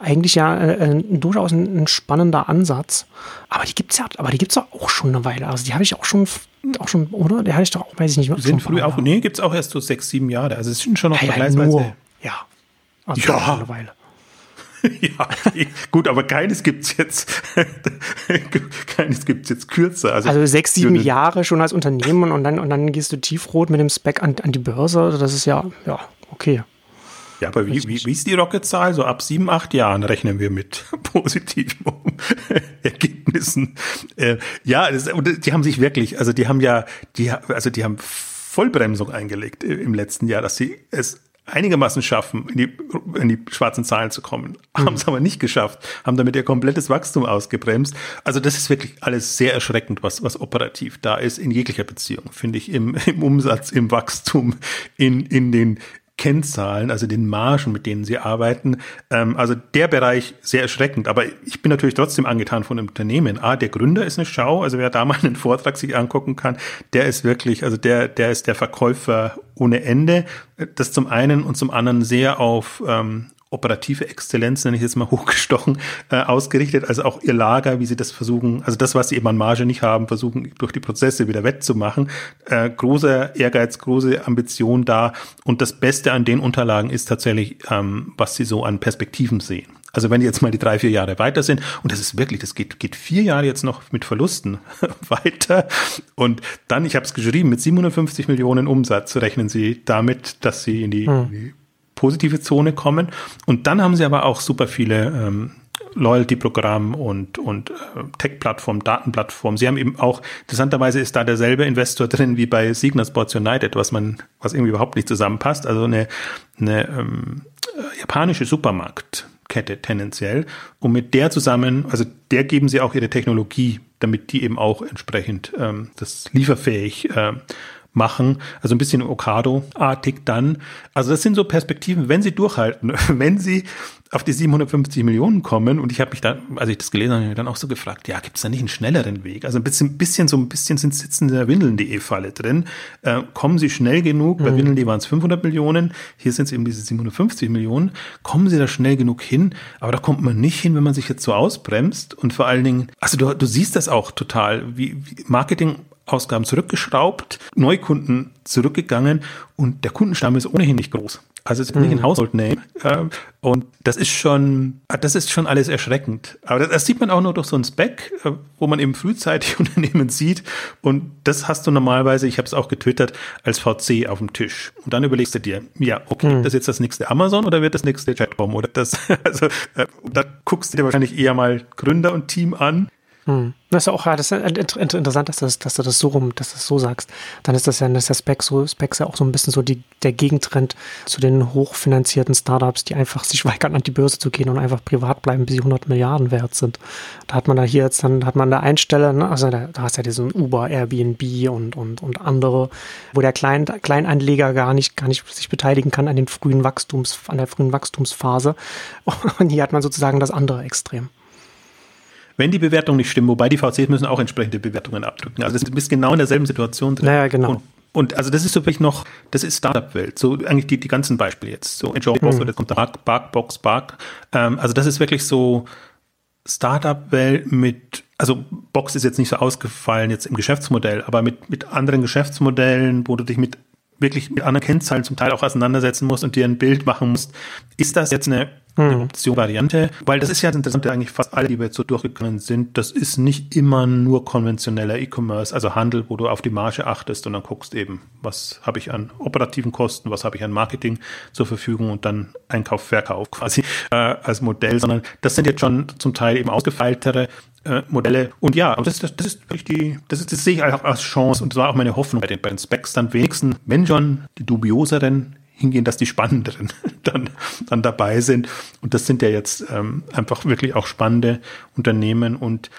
Speaker 1: eigentlich ja äh, äh durchaus ein, ein, spannender Ansatz. Aber die gibt's ja, aber die gibt's ja auch schon eine Weile. Also die habe ich auch schon auch schon, oder? Der hatte ich doch auch, weiß ich nicht.
Speaker 2: Sind früh auch, nee, gibt's auch erst so sechs, sieben Jahre. Also es sind schon noch
Speaker 1: ja, vergleichsweise. Ja, ja.
Speaker 2: Also ja. eine Weile. ja, gut, aber keines gibt's jetzt, keines gibt's jetzt kürzer.
Speaker 1: Also, also sechs, sieben Jahre schon als Unternehmen und dann, und dann gehst du tiefrot mit dem Spec an, an die Börse. Also das ist ja, ja, okay.
Speaker 2: Ja, aber wie, wie, wie ist die Rocket-Zahl? So ab sieben, acht Jahren rechnen wir mit positiven Ergebnissen. Äh, ja, das, die haben sich wirklich, also die haben ja, die, also die haben Vollbremsung eingelegt im letzten Jahr, dass sie es einigermaßen schaffen, in die, in die schwarzen Zahlen zu kommen. Mhm. Haben es aber nicht geschafft, haben damit ihr komplettes Wachstum ausgebremst. Also das ist wirklich alles sehr erschreckend, was, was operativ da ist, in jeglicher Beziehung, finde ich, im, im Umsatz, im Wachstum, in, in den, Kennzahlen, also den Margen, mit denen sie arbeiten. Ähm, also der Bereich sehr erschreckend. Aber ich bin natürlich trotzdem angetan von dem Unternehmen. Ah, der Gründer ist eine Schau. Also wer da mal einen Vortrag sich angucken kann, der ist wirklich, also der, der ist der Verkäufer ohne Ende. Das zum einen und zum anderen sehr auf ähm, operative Exzellenz, nenne ich jetzt mal hochgestochen, äh, ausgerichtet. Also auch ihr Lager, wie sie das versuchen, also das, was sie eben an Marge nicht haben, versuchen durch die Prozesse wieder wettzumachen. Äh, großer Ehrgeiz, große Ambition da. Und das Beste an den Unterlagen ist tatsächlich, ähm, was sie so an Perspektiven sehen. Also wenn die jetzt mal die drei, vier Jahre weiter sind, und das ist wirklich, das geht, geht vier Jahre jetzt noch mit Verlusten weiter. Und dann, ich habe es geschrieben, mit 750 Millionen Umsatz rechnen sie damit, dass sie in die, hm. in die positive Zone kommen. Und dann haben sie aber auch super viele ähm, Loyalty-Programm und, und äh, Tech-Plattform, Datenplattform. Sie haben eben auch, interessanterweise ist da derselbe Investor drin wie bei Signa Sports United, was man, was irgendwie überhaupt nicht zusammenpasst. Also eine, eine ähm, äh, japanische Supermarktkette tendenziell. Und mit der zusammen, also der geben sie auch ihre Technologie, damit die eben auch entsprechend ähm, das lieferfähig äh, machen. Also ein bisschen Okado-artig dann. Also das sind so Perspektiven, wenn sie durchhalten, wenn sie auf die 750 Millionen kommen und ich habe mich da, als ich das gelesen habe, dann auch so gefragt, ja, gibt es da nicht einen schnelleren Weg? Also ein bisschen, bisschen so ein bisschen sind sitzen in der Windeln.de Falle drin. Äh, kommen sie schnell genug? Mhm. Bei Windeln.de waren es 500 Millionen, hier sind es eben diese 750 Millionen. Kommen sie da schnell genug hin? Aber da kommt man nicht hin, wenn man sich jetzt so ausbremst und vor allen Dingen, also du, du siehst das auch total, wie, wie Marketing Ausgaben zurückgeschraubt, Neukunden zurückgegangen und der Kundenstamm ist ohnehin nicht groß. Also es ist nicht ein mhm. Household Name. Äh, und das ist schon, das ist schon alles erschreckend. Aber das, das sieht man auch nur durch so ein Spec, äh, wo man eben frühzeitig Unternehmen sieht. Und das hast du normalerweise, ich habe es auch getwittert, als VC auf dem Tisch. Und dann überlegst du dir, ja, okay, mhm. das ist jetzt das nächste Amazon oder wird das nächste Chatbomb oder das, also, äh, da guckst du dir wahrscheinlich eher mal Gründer und Team an
Speaker 1: hm. Das ist auch ja, das ist interessant, dass, das, dass du das so rum, dass du das so sagst. Dann ist das ja, das ist Specs, so, Specs ja auch so ein bisschen so die, der Gegentrend zu den hochfinanzierten Startups, die einfach sich weigern, an die Börse zu gehen und einfach privat bleiben, bis sie 100 Milliarden wert sind. Da hat man da hier jetzt dann, hat man da Einstelle, ne? also da, da hast ja diesen Uber, Airbnb und, und, und andere, wo der Klein, Kleinanleger gar nicht, gar nicht sich beteiligen kann an den frühen Wachstums, an der frühen Wachstumsphase. Und hier hat man sozusagen das andere Extrem
Speaker 2: wenn die Bewertungen nicht stimmen, wobei die VCs müssen auch entsprechende Bewertungen abdrücken. Also du bist genau in derselben Situation
Speaker 1: drin. Naja, genau.
Speaker 2: Und, und also das ist so wirklich noch, das ist Startup-Welt. So eigentlich die, die ganzen Beispiele jetzt. So Enjoy Box mhm. oder kommt Bark, Bark, Box, Bark. Ähm, also das ist wirklich so Startup-Welt mit, also Box ist jetzt nicht so ausgefallen jetzt im Geschäftsmodell, aber mit, mit anderen Geschäftsmodellen, wo du dich mit wirklich mit anderen Kennzahlen zum Teil auch auseinandersetzen musst und dir ein Bild machen musst. Ist das jetzt eine hm. Option-Variante, weil das ist ja das Interessante, eigentlich fast alle, die wir jetzt so durchgegangen sind, das ist nicht immer nur konventioneller E-Commerce, also Handel, wo du auf die Marge achtest und dann guckst eben, was habe ich an operativen Kosten, was habe ich an Marketing zur Verfügung und dann Einkauf, Verkauf quasi äh, als Modell, sondern das sind jetzt schon zum Teil eben ausgefeiltere äh, Modelle. Und ja, das, das, das ist wirklich die, das, ist, das sehe ich auch als Chance und das war auch meine Hoffnung bei den, bei den Specs dann wenigstens, wenn schon die dubioseren hingehen, dass die Spannenderen dann, dann dabei sind. Und das sind ja jetzt ähm, einfach wirklich auch spannende Unternehmen und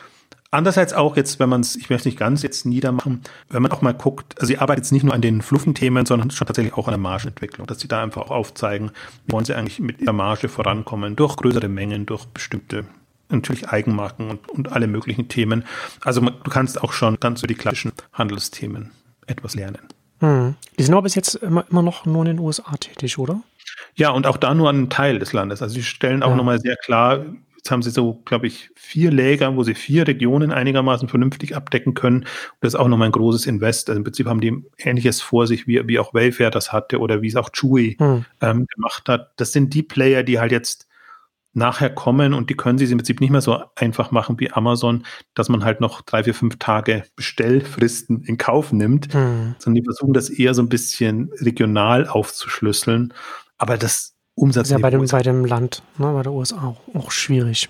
Speaker 2: Andererseits auch jetzt, wenn man es, ich möchte nicht ganz jetzt niedermachen, wenn man auch mal guckt, also sie arbeiten jetzt nicht nur an den Fluffenthemen, sondern schon tatsächlich auch an der Margenentwicklung, dass sie da einfach auch aufzeigen, wie wollen sie eigentlich mit ihrer Marge vorankommen, durch größere Mengen, durch bestimmte natürlich Eigenmarken und, und alle möglichen Themen. Also man, du kannst auch schon ganz so die klassischen Handelsthemen etwas lernen.
Speaker 1: Hm. Die sind aber bis jetzt immer, immer noch nur in den USA tätig, oder?
Speaker 2: Ja, und auch da nur an einem Teil des Landes. Also sie stellen auch ja. nochmal sehr klar, jetzt haben sie so, glaube ich, vier Läger, wo sie vier Regionen einigermaßen vernünftig abdecken können. Und das ist auch nochmal ein großes Invest. Also im Prinzip haben die ähnliches vor sich, wie, wie auch Wayfair das hatte oder wie es auch Chewy hm. ähm, gemacht hat. Das sind die Player, die halt jetzt nachher kommen und die können sie im Prinzip nicht mehr so einfach machen wie Amazon, dass man halt noch drei, vier, fünf Tage Bestellfristen in Kauf nimmt, mhm. sondern die versuchen das eher so ein bisschen regional aufzuschlüsseln. Aber das Umsatz.
Speaker 1: ist ja bei dem, bei dem Land, ne, bei der USA auch, auch schwierig,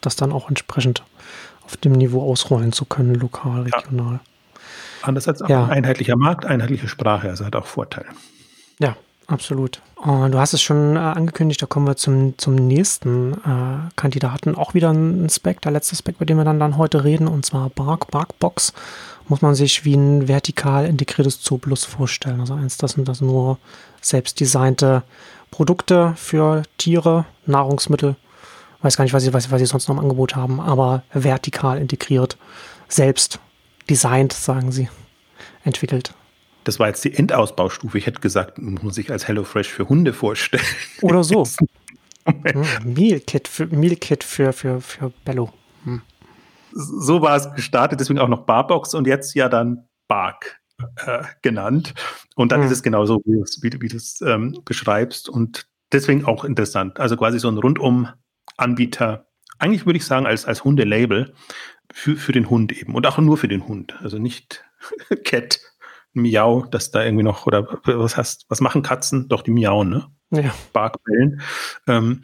Speaker 1: das dann auch entsprechend auf dem Niveau ausrollen zu können, lokal, regional. Ja.
Speaker 2: Anders als ja. ein einheitlicher Markt, einheitliche Sprache, also hat auch Vorteile.
Speaker 1: Ja, Absolut. Und du hast es schon äh, angekündigt, da kommen wir zum, zum nächsten äh, Kandidaten. Auch wieder ein Spec, der letzte Spec, bei dem wir dann, dann heute reden, und zwar Bark, Barkbox. Muss man sich wie ein vertikal integriertes Zooplus vorstellen. Also eins, das sind das nur selbst designte Produkte für Tiere, Nahrungsmittel. Weiß gar nicht, was sie, was, was sie sonst noch im Angebot haben, aber vertikal integriert, selbst designt, sagen sie, entwickelt.
Speaker 2: Das war jetzt die Endausbaustufe. Ich hätte gesagt, muss man sich als HelloFresh für Hunde vorstellen.
Speaker 1: Oder so. Hm, Meal-Kit für, Meal für, für, für Bello. Hm.
Speaker 2: So war es gestartet, deswegen auch noch Barbox und jetzt ja dann Bark äh, genannt. Und dann hm. ist es genauso, wie, wie, wie du es ähm, beschreibst. Und deswegen auch interessant. Also quasi so ein Rundum-Anbieter. Eigentlich würde ich sagen, als, als Hundelabel für, für den Hund eben. Und auch nur für den Hund. Also nicht Cat, Miau, dass da irgendwie noch, oder was hast, was machen Katzen? Doch, die miauen, ne?
Speaker 1: Ja.
Speaker 2: Barkbellen. Ähm,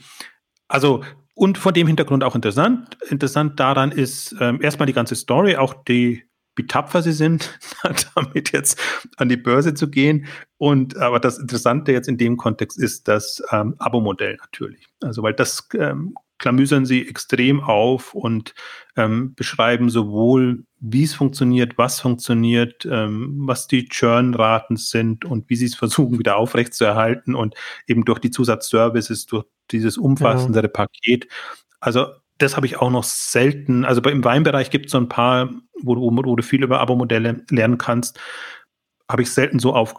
Speaker 2: also, und vor dem Hintergrund auch interessant. Interessant daran ist ähm, erstmal die ganze Story, auch die, wie tapfer sie sind, damit jetzt an die Börse zu gehen. Und aber das Interessante jetzt in dem Kontext ist das ähm, Abo-Modell natürlich. Also weil das ähm, klamüsern sie extrem auf und ähm, beschreiben sowohl, wie es funktioniert, was funktioniert, ähm, was die Churn-Raten sind und wie sie es versuchen, wieder aufrechtzuerhalten und eben durch die Zusatzservices, durch dieses umfassendere ja. Paket. Also das habe ich auch noch selten, also im Weinbereich gibt es so ein paar, wo, wo, wo du viel über Abo-Modelle lernen kannst, habe ich selten so auf,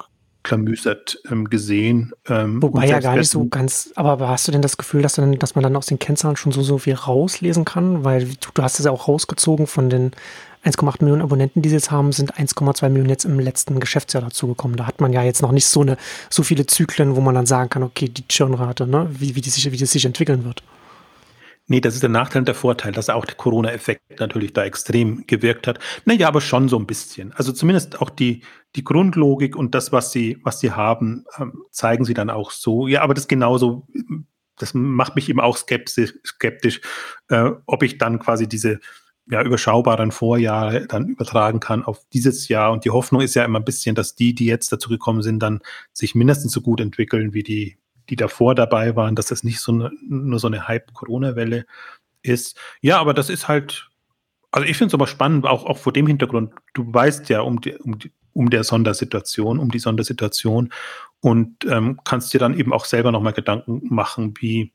Speaker 2: klamüsert ähm, gesehen.
Speaker 1: Ähm, Wobei ja gar nicht so ganz, aber hast du denn das Gefühl, dass, dann, dass man dann aus den Kennzahlen schon so, so viel rauslesen kann? Weil du, du hast es ja auch rausgezogen von den 1,8 Millionen Abonnenten, die sie jetzt haben, sind 1,2 Millionen jetzt im letzten Geschäftsjahr dazugekommen. Da hat man ja jetzt noch nicht so eine, so viele Zyklen, wo man dann sagen kann, okay, die Churnrate, ne, wie, wie, die sich, wie das sich entwickeln wird.
Speaker 2: Nee, das ist der Nachteil und der Vorteil, dass auch der Corona-Effekt natürlich da extrem gewirkt hat. Naja, aber schon so ein bisschen. Also zumindest auch die, die Grundlogik und das, was sie, was sie haben, ähm, zeigen sie dann auch so. Ja, aber das genauso, das macht mich eben auch skeptisch, skeptisch äh, ob ich dann quasi diese ja, überschaubaren Vorjahre dann übertragen kann auf dieses Jahr. Und die Hoffnung ist ja immer ein bisschen, dass die, die jetzt dazu gekommen sind, dann sich mindestens so gut entwickeln wie die, die davor dabei waren, dass das nicht so eine, nur so eine Hype-Corona-Welle ist. Ja, aber das ist halt, also ich finde es aber spannend, auch, auch vor dem Hintergrund, du weißt ja um die, um die, um der Sondersituation, um die Sondersituation und ähm, kannst dir dann eben auch selber nochmal Gedanken machen, wie,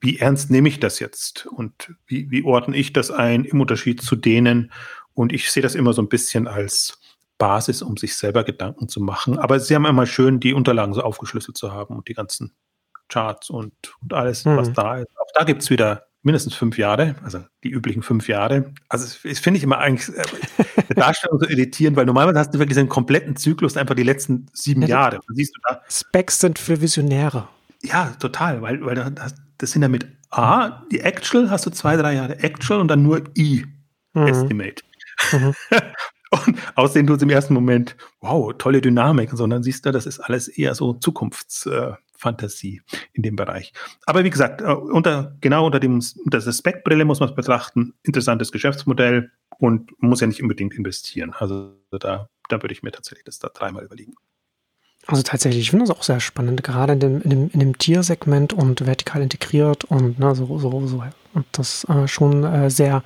Speaker 2: wie ernst nehme ich das jetzt und wie, wie ordne ich das ein im Unterschied zu denen. Und ich sehe das immer so ein bisschen als Basis, um sich selber Gedanken zu machen. Aber sie haben immer schön, die Unterlagen so aufgeschlüsselt zu haben und die ganzen Charts und, und alles, mhm. was da ist. Auch da gibt es wieder mindestens fünf Jahre, also die üblichen fünf Jahre. Also das finde ich immer eigentlich äh, eine Darstellung so irritierend, weil normalerweise hast du wirklich einen kompletten Zyklus, einfach die letzten sieben ja, Jahre.
Speaker 1: Und siehst du da. Specs sind für Visionäre.
Speaker 2: Ja, total, weil, weil das, das sind ja mit A, die Actual hast du zwei, drei Jahre Actual und dann nur I, mhm. Estimate. Mhm. Und aus denen tut es im ersten Moment, wow, tolle Dynamik, sondern siehst du, das ist alles eher so Zukunftsfantasie äh, in dem Bereich. Aber wie gesagt, äh, unter, genau unter dem unter der Speckbrille muss man es betrachten. Interessantes Geschäftsmodell und muss ja nicht unbedingt investieren. Also da, da würde ich mir tatsächlich das da dreimal überlegen.
Speaker 1: Also tatsächlich, ich finde das auch sehr spannend, gerade in dem, in dem, in dem Tiersegment und vertikal integriert und ne, so, so, so. Und das äh, schon äh, sehr,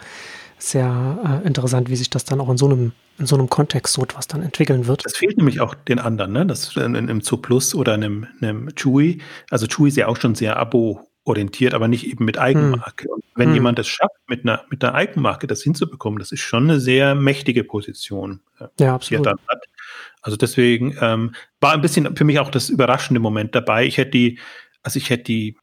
Speaker 1: sehr äh, interessant, wie sich das dann auch in so einem in so einem Kontext so etwas dann entwickeln wird.
Speaker 2: Das fehlt nämlich auch den anderen, ne? Das in, in, im Zoo Plus oder einem, einem Chewy. Also Chewy ist ja auch schon sehr abo-orientiert, aber nicht eben mit Eigenmarke. Hm. Und wenn hm. jemand es schafft, mit einer, mit einer Eigenmarke das hinzubekommen, das ist schon eine sehr mächtige Position,
Speaker 1: äh, ja, absolut. die er dann hat.
Speaker 2: Also deswegen ähm, war ein bisschen für mich auch das überraschende Moment dabei. Ich hätte die, also ich hätte die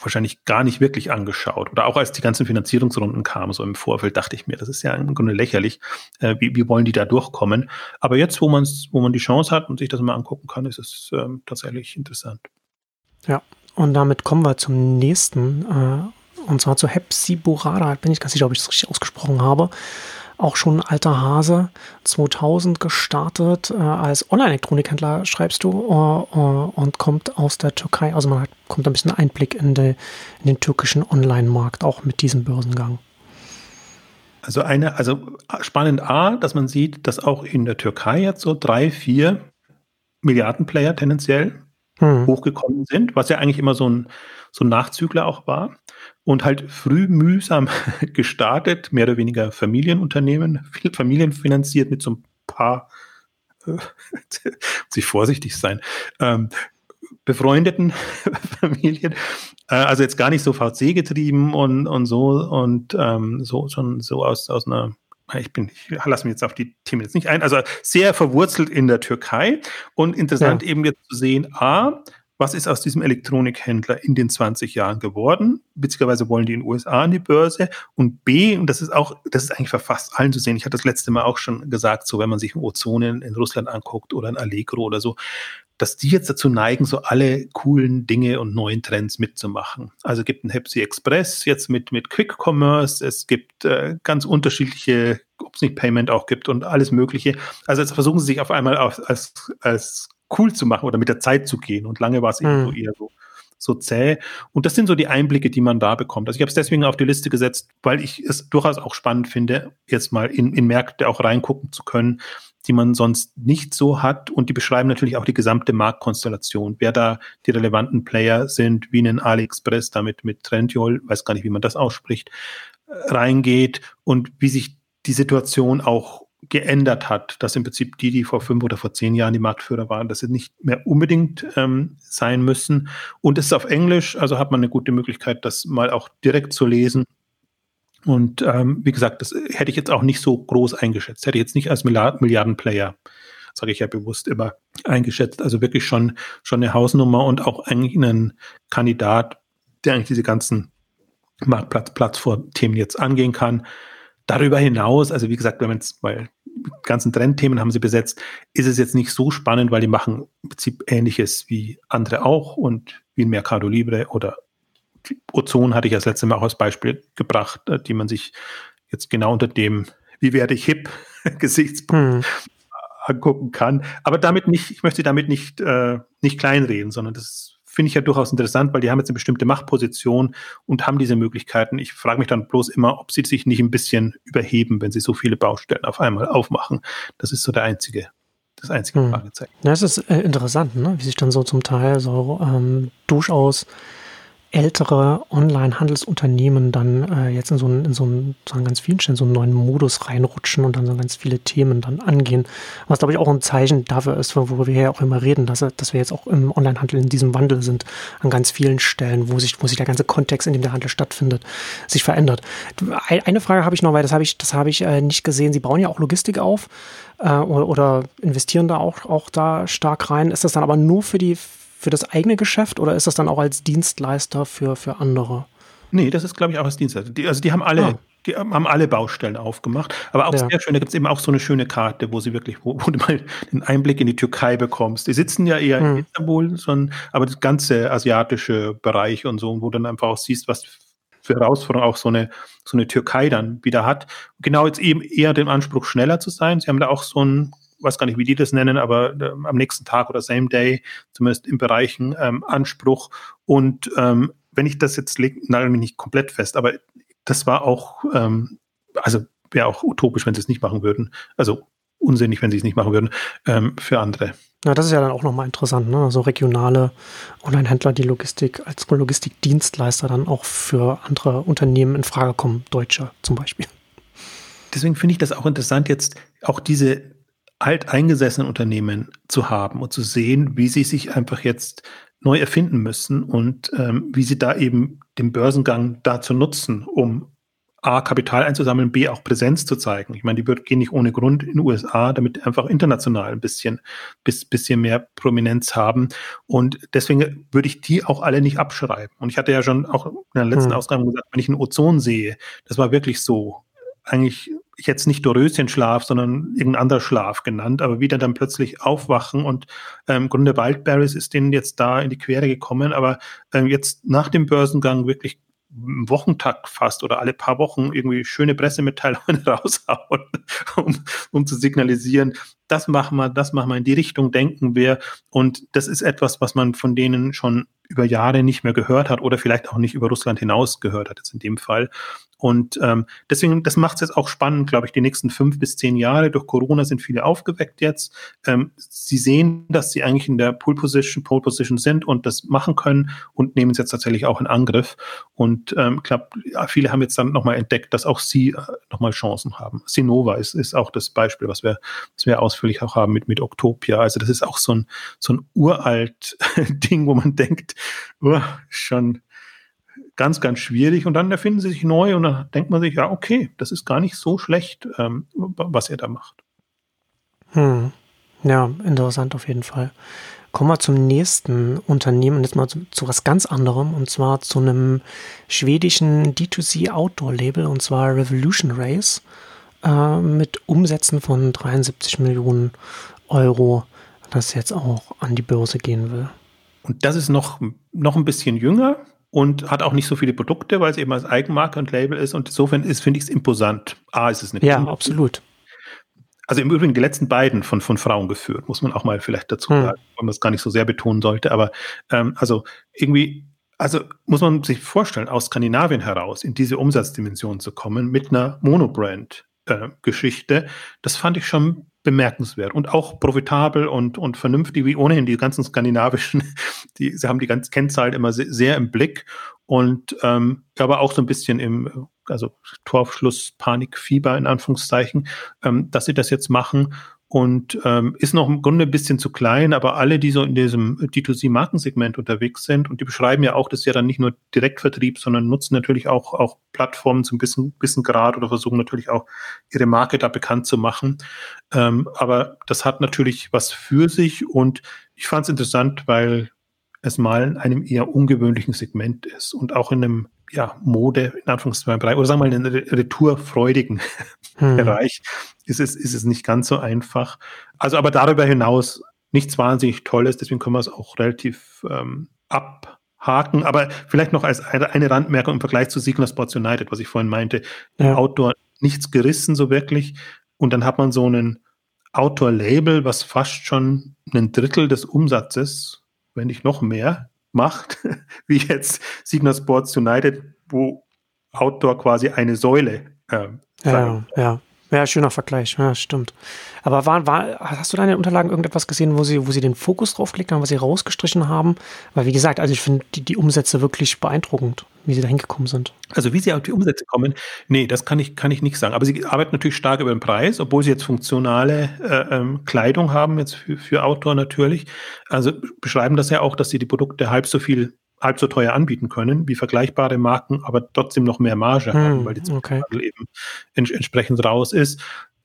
Speaker 2: wahrscheinlich gar nicht wirklich angeschaut. Oder auch als die ganzen Finanzierungsrunden kamen, so im Vorfeld, dachte ich mir, das ist ja im Grunde lächerlich. Äh, wie, wie wollen die da durchkommen? Aber jetzt, wo man wo man die Chance hat und sich das mal angucken kann, ist es ähm, tatsächlich interessant.
Speaker 1: Ja, und damit kommen wir zum nächsten, äh, und zwar zu Hepsiburada. Bin ich ganz sicher, ob ich das richtig ausgesprochen habe auch schon ein alter Hase, 2000 gestartet äh, als Online-Elektronikhändler, schreibst du, äh, äh, und kommt aus der Türkei. Also man hat, kommt ein bisschen Einblick in, de, in den türkischen Online-Markt, auch mit diesem Börsengang.
Speaker 2: Also eine, also spannend A, dass man sieht, dass auch in der Türkei jetzt so drei, vier Milliarden Player tendenziell hm. hochgekommen sind, was ja eigentlich immer so ein, so ein Nachzügler auch war und halt früh mühsam gestartet, mehr oder weniger Familienunternehmen, familienfinanziert mit so ein paar, äh, muss ich vorsichtig sein, ähm, befreundeten Familien, äh, also jetzt gar nicht so VC getrieben und, und so und ähm, so schon so aus, aus einer ich bin, ich lasse mich jetzt auf die Themen jetzt nicht ein, also sehr verwurzelt in der Türkei und interessant ja. eben jetzt zu sehen, A, was ist aus diesem Elektronikhändler in den 20 Jahren geworden? Witzigerweise wollen die in den USA an die Börse. Und B, und das ist auch, das ist eigentlich für fast allen zu sehen, ich hatte das letzte Mal auch schon gesagt, so wenn man sich Ozone in Russland anguckt oder ein Allegro oder so, dass die jetzt dazu neigen, so alle coolen Dinge und neuen Trends mitzumachen. Also es gibt ein Hepsi Express jetzt mit, mit Quick Commerce, es gibt äh, ganz unterschiedliche, ob es nicht Payment auch gibt und alles Mögliche. Also jetzt versuchen sie sich auf einmal als, als, als cool zu machen oder mit der Zeit zu gehen. Und lange war es eben so mhm. eher so so zäh. Und das sind so die Einblicke, die man da bekommt. Also ich habe es deswegen auf die Liste gesetzt, weil ich es durchaus auch spannend finde, jetzt mal in, in Märkte auch reingucken zu können, die man sonst nicht so hat. Und die beschreiben natürlich auch die gesamte Marktkonstellation, wer da die relevanten Player sind, wie ein AliExpress damit mit Trendyol, weiß gar nicht, wie man das ausspricht, äh, reingeht und wie sich die Situation auch geändert hat, dass im Prinzip die, die vor fünf oder vor zehn Jahren die Marktführer waren, dass sie nicht mehr unbedingt ähm, sein müssen. Und es ist auf Englisch, also hat man eine gute Möglichkeit, das mal auch direkt zu lesen und ähm, wie gesagt, das hätte ich jetzt auch nicht so groß eingeschätzt. Hätte ich jetzt nicht als Milliardenplayer, sage ich ja bewusst immer, eingeschätzt. Also wirklich schon, schon eine Hausnummer und auch eigentlich ein Kandidat, der eigentlich diese ganzen Marktplatz-Plattform-Themen jetzt angehen kann. Darüber hinaus, also wie gesagt, wenn man jetzt mal ganzen Trendthemen haben sie besetzt, ist es jetzt nicht so spannend, weil die machen im Prinzip Ähnliches wie andere auch und wie ein Mercado Libre oder Ozon hatte ich das letzte Mal auch als Beispiel gebracht, äh, die man sich jetzt genau unter dem, wie werde ich hip, Gesichtspunkt hm. angucken kann. Aber damit nicht, ich möchte damit nicht, äh, nicht kleinreden, sondern das finde ich ja durchaus interessant, weil die haben jetzt eine bestimmte Machtposition und haben diese Möglichkeiten. Ich frage mich dann bloß immer, ob sie sich nicht ein bisschen überheben, wenn sie so viele Baustellen auf einmal aufmachen. Das ist so der einzige das einzige hm. Fragezeichen.
Speaker 1: Ja, es ist äh, interessant, ne? wie sich dann so zum Teil so ähm, durchaus ältere Online-Handelsunternehmen dann äh, jetzt in so einen, in so einen, sagen ganz vielen Stellen, so einen neuen Modus reinrutschen und dann so ganz viele Themen dann angehen. Was, glaube ich, auch ein Zeichen dafür ist, worüber wir ja auch immer reden, dass, dass wir jetzt auch im Online-Handel in diesem Wandel sind, an ganz vielen Stellen, wo sich, wo sich der ganze Kontext, in dem der Handel stattfindet, sich verändert. Eine Frage habe ich noch, weil das habe ich, das habe ich äh, nicht gesehen. Sie bauen ja auch Logistik auf äh, oder, oder investieren da auch, auch da stark rein. Ist das dann aber nur für die für das eigene Geschäft oder ist das dann auch als Dienstleister für, für andere?
Speaker 2: Nee, das ist, glaube ich, auch als Dienstleister. Die, also die haben alle, ah. die haben alle Baustellen aufgemacht. Aber auch ja. sehr schön, da gibt es eben auch so eine schöne Karte, wo sie wirklich, wo, wo, du mal den Einblick in die Türkei bekommst. Die sitzen ja eher hm. in Istanbul, sondern, aber das ganze asiatische Bereich und so, wo du dann einfach auch siehst, was für Herausforderungen auch so eine, so eine Türkei dann wieder hat. Genau jetzt eben eher den Anspruch, schneller zu sein. Sie haben da auch so ein weiß gar nicht, wie die das nennen, aber äh, am nächsten Tag oder Same Day, zumindest im Bereichen ähm, Anspruch. Und ähm, wenn ich das jetzt lege, nagel mich nicht komplett fest, aber das war auch, ähm, also wäre auch utopisch, wenn sie es nicht machen würden. Also unsinnig, wenn sie es nicht machen würden, ähm, für andere.
Speaker 1: Ja, das ist ja dann auch nochmal interessant, ne? So also regionale Online-Händler, die Logistik als Logistikdienstleister dann auch für andere Unternehmen in Frage kommen, Deutsche zum Beispiel.
Speaker 2: Deswegen finde ich das auch interessant, jetzt auch diese alteingesessenen Unternehmen zu haben und zu sehen, wie sie sich einfach jetzt neu erfinden müssen und ähm, wie sie da eben den Börsengang dazu nutzen, um A, Kapital einzusammeln, B, auch Präsenz zu zeigen. Ich meine, die gehen nicht ohne Grund in den USA, damit einfach international ein bisschen, bis, bisschen mehr Prominenz haben. Und deswegen würde ich die auch alle nicht abschreiben. Und ich hatte ja schon auch in der letzten hm. Ausgabe gesagt, wenn ich einen Ozon sehe, das war wirklich so. Eigentlich jetzt nicht Doröschenschlaf, sondern irgendein anderer Schlaf genannt, aber wieder dann plötzlich aufwachen und ähm, im Grunde Wildberries ist denen jetzt da in die Quere gekommen, aber ähm, jetzt nach dem Börsengang wirklich Wochentakt fast oder alle paar Wochen irgendwie schöne Pressemitteilungen raushauen, um, um zu signalisieren, das machen wir, das machen wir, in die Richtung denken wir. Und das ist etwas, was man von denen schon über Jahre nicht mehr gehört hat oder vielleicht auch nicht über Russland hinaus gehört hat, jetzt in dem Fall. Und ähm, deswegen, das macht es jetzt auch spannend, glaube ich, die nächsten fünf bis zehn Jahre. Durch Corona sind viele aufgeweckt jetzt. Ähm, sie sehen, dass sie eigentlich in der Pole Position, Pole Position sind und das machen können und nehmen es jetzt tatsächlich auch in Angriff. Und ähm, ich glaube, viele haben jetzt dann nochmal entdeckt, dass auch sie äh, nochmal Chancen haben. Sinova ist, ist auch das Beispiel, was wir, was wir ausführlich auch haben mit, mit Octopia. Also das ist auch so ein, so ein uralt Ding, wo man denkt, oh, schon ganz, ganz schwierig und dann erfinden sie sich neu und dann denkt man sich, ja, okay, das ist gar nicht so schlecht, ähm, was er da macht.
Speaker 1: Hm. Ja, interessant auf jeden Fall. Kommen wir zum nächsten Unternehmen, jetzt mal zu, zu, was ganz anderem, und zwar zu einem schwedischen D2C Outdoor Label, und zwar Revolution Race, äh, mit Umsätzen von 73 Millionen Euro, das jetzt auch an die Börse gehen will.
Speaker 2: Und das ist noch, noch ein bisschen jünger und hat auch nicht so viele Produkte, weil es eben als Eigenmarke und Label ist. Und insofern ist, finde ich es imposant. A, ist es eine
Speaker 1: Ja, Team absolut.
Speaker 2: Also im Übrigen die letzten beiden von, von Frauen geführt, muss man auch mal vielleicht dazu hm. sagen, weil man es gar nicht so sehr betonen sollte. Aber ähm, also irgendwie, also muss man sich vorstellen, aus Skandinavien heraus in diese Umsatzdimension zu kommen mit einer Monobrand-Geschichte, äh, das fand ich schon bemerkenswert und auch profitabel und, und vernünftig, wie ohnehin die ganzen skandinavischen, die, sie haben die ganzen Kennzahlen immer sehr, sehr im Blick. Und ähm, aber auch so ein bisschen im, also Torfschluss, Panik, Fieber in Anführungszeichen, ähm, dass sie das jetzt machen und ähm, ist noch im Grunde ein bisschen zu klein, aber alle, die so in diesem D2C-Markensegment unterwegs sind und die beschreiben ja auch, das ist ja dann nicht nur Direktvertrieb, sondern nutzen natürlich auch, auch Plattformen zum bisschen, bisschen Grad oder versuchen natürlich auch ihre Marke da bekannt zu machen. Ähm, aber das hat natürlich was für sich und ich fand es interessant, weil es mal in einem eher ungewöhnlichen Segment ist und auch in einem ja, Mode, in Anführungszeichen, Bereich, oder sagen wir mal, in einem retourfreudigen hm. Bereich ist es, ist es nicht ganz so einfach. Also, aber darüber hinaus nichts wahnsinnig Tolles, deswegen können wir es auch relativ ähm, abhaken. Aber vielleicht noch als eine, eine Randmerkung im Vergleich zu Signer Sports United, was ich vorhin meinte, ja. Outdoor nichts gerissen so wirklich. Und dann hat man so einen Outdoor-Label, was fast schon ein Drittel des Umsatzes, wenn nicht noch mehr, macht, wie jetzt Signa Sports United, wo Outdoor quasi eine Säule
Speaker 1: äh, ja, ja. Ja, schöner Vergleich, ja, stimmt. Aber war, war, hast du da in den Unterlagen irgendetwas gesehen, wo sie, wo sie den Fokus drauf gelegt haben, was sie rausgestrichen haben? Weil, wie gesagt, also ich finde die, die Umsätze wirklich beeindruckend, wie sie da hingekommen sind.
Speaker 2: Also wie sie auf die Umsätze kommen, nee, das kann ich, kann ich nicht sagen. Aber sie arbeiten natürlich stark über den Preis, obwohl sie jetzt funktionale äh, ähm, Kleidung haben, jetzt für, für Outdoor natürlich. Also beschreiben das ja auch, dass sie die Produkte halb so viel halb so teuer anbieten können wie vergleichbare Marken, aber trotzdem noch mehr Marge hm, haben, weil die okay. eben ents entsprechend raus ist.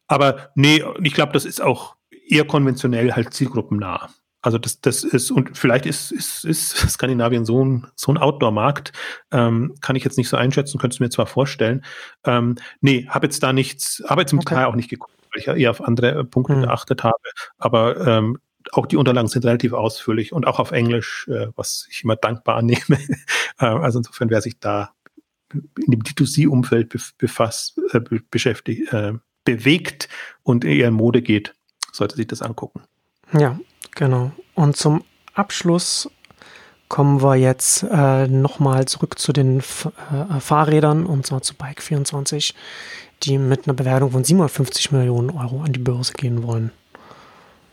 Speaker 2: Aber nee, ich glaube, das ist auch eher konventionell halt zielgruppennah. Also das, das ist, und vielleicht ist, ist, ist Skandinavien so ein, so ein Outdoor-Markt, ähm, kann ich jetzt nicht so einschätzen, könntest du mir zwar vorstellen. Ähm, nee, habe jetzt da nichts, habe jetzt im okay. Detail auch nicht geguckt, weil ich ja eher auf andere Punkte hm. geachtet habe. Aber ähm, auch die Unterlagen sind relativ ausführlich und auch auf Englisch, äh, was ich immer dankbar annehme. äh, also insofern, wer sich da in dem D2C-Umfeld befasst, äh, beschäftigt, äh, bewegt und eher in Mode geht, sollte sich das angucken.
Speaker 1: Ja, genau. Und zum Abschluss kommen wir jetzt äh, nochmal zurück zu den F äh, Fahrrädern und zwar zu Bike24, die mit einer Bewertung von 750 Millionen Euro an die Börse gehen wollen.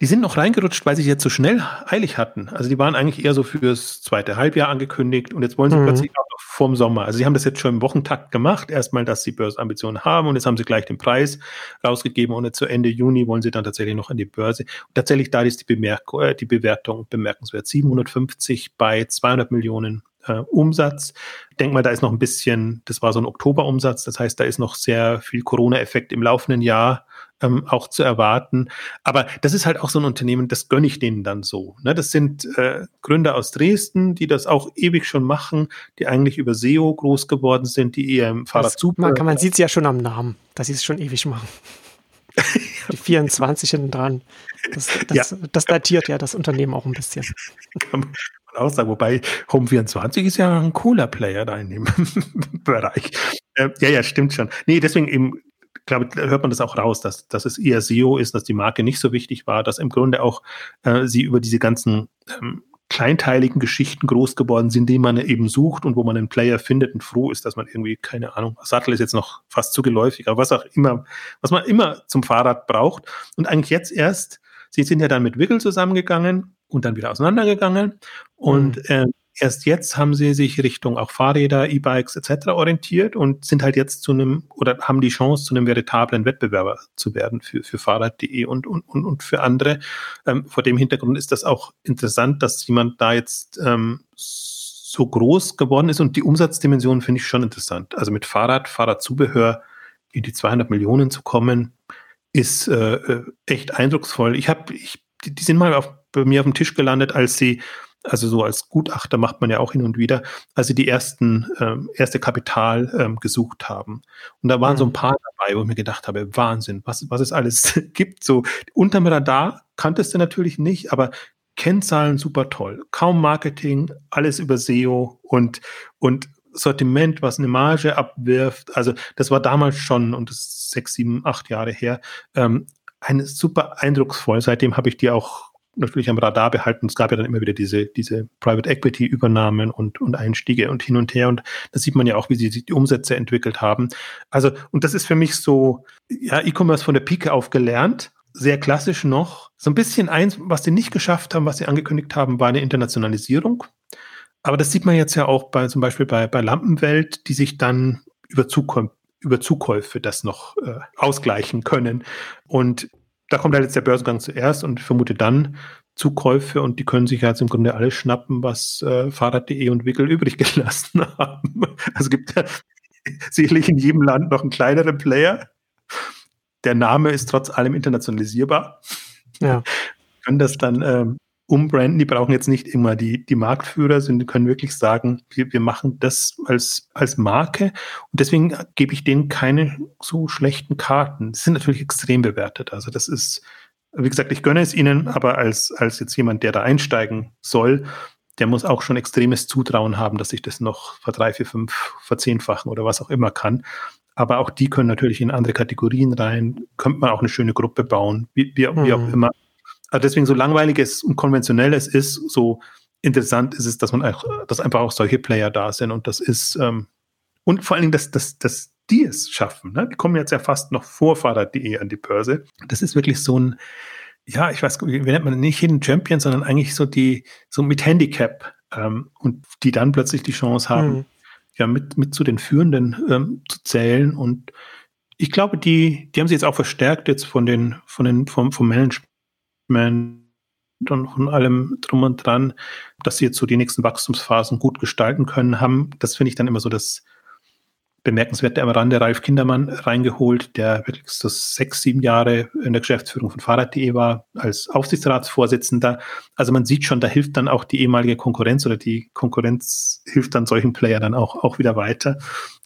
Speaker 2: Die sind noch reingerutscht, weil sie jetzt so schnell eilig hatten. Also die waren eigentlich eher so fürs zweite Halbjahr angekündigt und jetzt wollen sie mhm. plötzlich vorm Sommer. Also sie haben das jetzt schon im Wochentakt gemacht. Erstmal, dass sie Börsenambitionen haben und jetzt haben sie gleich den Preis rausgegeben und jetzt zu Ende Juni wollen sie dann tatsächlich noch an die Börse. Und tatsächlich da ist die, Bemerk äh, die Bewertung bemerkenswert. 750 bei 200 Millionen äh, Umsatz. Ich denke mal, da ist noch ein bisschen, das war so ein Oktoberumsatz, das heißt, da ist noch sehr viel Corona-Effekt im laufenden Jahr ähm, auch zu erwarten. Aber das ist halt auch so ein Unternehmen, das gönne ich denen dann so. Ne? Das sind äh, Gründer aus Dresden, die das auch ewig schon machen, die eigentlich über SEO groß geworden sind, die eher im Fahrrad.
Speaker 1: Man, man sieht es ja schon am Namen, dass sie es schon ewig machen. die 24 hinten dran. Das, das, ja. das datiert ja das Unternehmen auch ein bisschen.
Speaker 2: Kann man auch sagen, wobei Home24 ist ja ein cooler Player da in dem Bereich. Äh, ja, ja, stimmt schon. Nee, deswegen eben glaube, da hört man das auch raus, dass, dass es eher SEO ist, dass die Marke nicht so wichtig war, dass im Grunde auch äh, sie über diese ganzen ähm, kleinteiligen Geschichten groß geworden sind, die man eben sucht und wo man einen Player findet und froh ist, dass man irgendwie, keine Ahnung, Sattel ist jetzt noch fast zu geläufig, aber was auch immer, was man immer zum Fahrrad braucht. Und eigentlich jetzt erst, sie sind ja dann mit Wiggle zusammengegangen und dann wieder auseinandergegangen. Und mhm. äh, erst jetzt haben sie sich Richtung auch Fahrräder, E-Bikes etc. orientiert und sind halt jetzt zu einem oder haben die Chance, zu einem veritablen Wettbewerber zu werden für, für Fahrrad.de und, und, und, und für andere. Ähm, vor dem Hintergrund ist das auch interessant, dass jemand da jetzt ähm, so groß geworden ist und die Umsatzdimension finde ich schon interessant. Also mit Fahrrad, Fahrradzubehör in die 200 Millionen zu kommen, ist äh, äh echt eindrucksvoll. Ich habe, die, die sind mal auf, bei mir auf dem Tisch gelandet, als sie also so als Gutachter macht man ja auch hin und wieder, als sie die ersten, ähm, erste Kapital ähm, gesucht haben. Und da waren mhm. so ein mhm. paar dabei, wo ich mir gedacht habe, Wahnsinn, was, was es alles gibt. So unterm Radar kanntest du natürlich nicht, aber Kennzahlen super toll. Kaum Marketing, alles über SEO und, und Sortiment, was eine Marge abwirft. Also das war damals schon, und das ist sechs, sieben, acht Jahre her, ähm, ein super eindrucksvoll. Seitdem habe ich die auch natürlich am Radar behalten. Es gab ja dann immer wieder diese, diese Private Equity Übernahmen und, und Einstiege und hin und her. Und da sieht man ja auch, wie sie sich die Umsätze entwickelt haben. Also, und das ist für mich so, ja, E-Commerce von der Pike auf gelernt. Sehr klassisch noch. So ein bisschen eins, was sie nicht geschafft haben, was sie angekündigt haben, war eine Internationalisierung. Aber das sieht man jetzt ja auch bei, zum Beispiel bei, bei Lampenwelt, die sich dann über Zukunft über Zukäufe das noch äh, ausgleichen können. Und da kommt halt jetzt der Börsengang zuerst und ich vermute dann Zukäufe und die können sich jetzt im Grunde alles schnappen, was äh, Fahrrad.de und Wickel übrig gelassen haben. Also gibt ja sicherlich in jedem Land noch einen kleineren Player. Der Name ist trotz allem internationalisierbar. Ja. Können das dann ähm, umbranden. Die brauchen jetzt nicht immer die, die Marktführer, sondern können wirklich sagen, wir, wir machen das als, als Marke. Und deswegen gebe ich denen keine so schlechten Karten. Sie sind natürlich extrem bewertet. Also das ist, wie gesagt, ich gönne es ihnen, aber als, als jetzt jemand, der da einsteigen soll, der muss auch schon extremes Zutrauen haben, dass ich das noch vor drei, vier, fünf, verzehnfachen oder was auch immer kann. Aber auch die können natürlich in andere Kategorien rein, könnte man auch eine schöne Gruppe bauen, wie, wie, mhm. wie auch mhm. immer. Also deswegen so langweilig es und konventionell es ist, so interessant ist es, dass man auch, dass einfach auch solche Player da sind und das ist ähm, und vor allen Dingen, dass, dass, dass die es schaffen. Ne? Die kommen jetzt ja fast noch vor Fahrrad.de an die Börse. Das ist wirklich so ein, ja, ich weiß, wie nennt man nicht jeden Champion, sondern eigentlich so die, so mit Handicap ähm, und die dann plötzlich die Chance haben, mhm. ja, mit, mit zu den Führenden ähm, zu zählen und ich glaube, die, die haben sich jetzt auch verstärkt jetzt von den, von den, vom, vom Management Management und von allem drum und dran, dass sie jetzt so die nächsten Wachstumsphasen gut gestalten können, haben. Das finde ich dann immer so das Bemerkenswerte am Rande. Ralf Kindermann reingeholt, der wirklich so sechs, sieben Jahre in der Geschäftsführung von Fahrrad.de war, als Aufsichtsratsvorsitzender. Also man sieht schon, da hilft dann auch die ehemalige Konkurrenz oder die Konkurrenz hilft dann solchen Player dann auch, auch wieder weiter.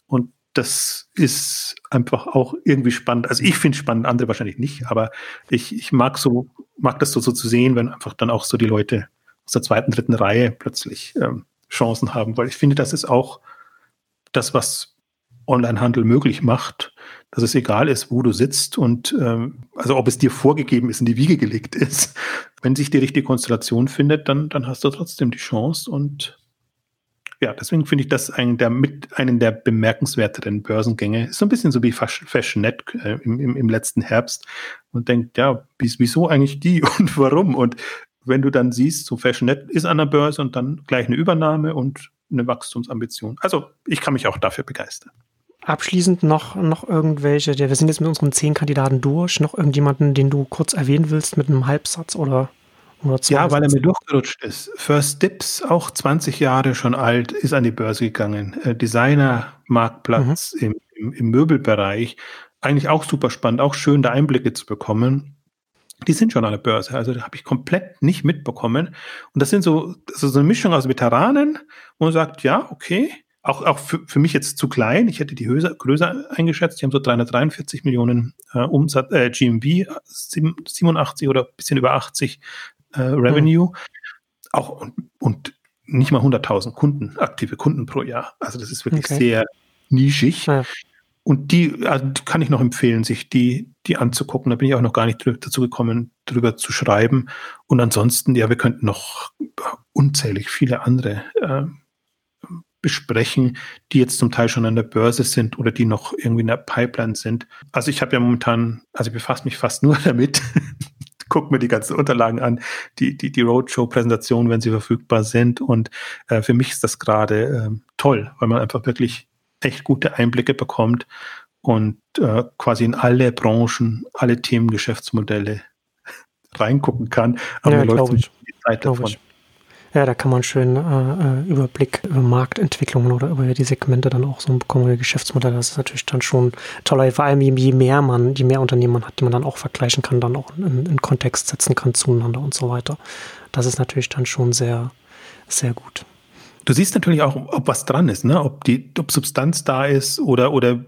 Speaker 2: Und das ist einfach auch irgendwie spannend. Also ich finde es spannend, andere wahrscheinlich nicht, aber ich, ich mag so, mag das so, so zu sehen, wenn einfach dann auch so die Leute aus der zweiten, dritten Reihe plötzlich ähm, Chancen haben, weil ich finde, das ist auch das, was Onlinehandel möglich macht, dass es egal ist, wo du sitzt und ähm, also ob es dir vorgegeben ist, in die Wiege gelegt ist. Wenn sich die richtige Konstellation findet, dann, dann hast du trotzdem die Chance und ja, deswegen finde ich das einen der, mit einen der bemerkenswerteren Börsengänge. Ist so ein bisschen so wie Fashionet äh, im, im, im, letzten Herbst und denkt, ja, wieso eigentlich die und warum? Und wenn du dann siehst, so Fashionet ist an der Börse und dann gleich eine Übernahme und eine Wachstumsambition. Also ich kann mich auch dafür begeistern.
Speaker 1: Abschließend noch, noch irgendwelche, wir sind jetzt mit unseren zehn Kandidaten durch, noch irgendjemanden, den du kurz erwähnen willst mit einem Halbsatz oder
Speaker 2: ja, weil er mir durchgerutscht ist. First Dips, auch 20 Jahre schon alt, ist an die Börse gegangen. Äh, Designer-Marktplatz mhm. im, im, im, Möbelbereich. Eigentlich auch super spannend, auch schön, da Einblicke zu bekommen. Die sind schon an der Börse, also habe ich komplett nicht mitbekommen. Und das sind so, also so eine Mischung aus Veteranen, wo man sagt, ja, okay, auch, auch für, für mich jetzt zu klein. Ich hätte die höher, größer eingeschätzt. Die haben so 343 Millionen äh, Umsatz, äh, GMV, 87 oder bisschen über 80 äh, Revenue. Mhm. Auch und, und nicht mal 100.000 Kunden, aktive Kunden pro Jahr. Also das ist wirklich okay. sehr nischig. Ja. Und die also kann ich noch empfehlen, sich die, die anzugucken. Da bin ich auch noch gar nicht dazu gekommen, drüber zu schreiben. Und ansonsten, ja, wir könnten noch unzählig viele andere äh, besprechen, die jetzt zum Teil schon an der Börse sind oder die noch irgendwie in der Pipeline sind. Also ich habe ja momentan, also ich befasse mich fast nur damit, gucke mir die ganzen Unterlagen an, die, die, die Roadshow-Präsentationen, wenn sie verfügbar sind. Und äh, für mich ist das gerade äh, toll, weil man einfach wirklich echt gute Einblicke bekommt und äh, quasi in alle Branchen, alle Themen, Geschäftsmodelle reingucken kann.
Speaker 1: Aber ja, mir läuft ich. die Zeit davon. Ich. Ja, da kann man schön äh, äh, Überblick über Marktentwicklungen oder über die Segmente dann auch so bekommen, oder Geschäftsmodelle. Das ist natürlich dann schon toller. Vor allem, je mehr man, je mehr Unternehmen man hat, die man dann auch vergleichen kann, dann auch in, in Kontext setzen kann zueinander und so weiter. Das ist natürlich dann schon sehr, sehr gut.
Speaker 2: Du siehst natürlich auch, ob was dran ist, ne? ob die, ob Substanz da ist oder, oder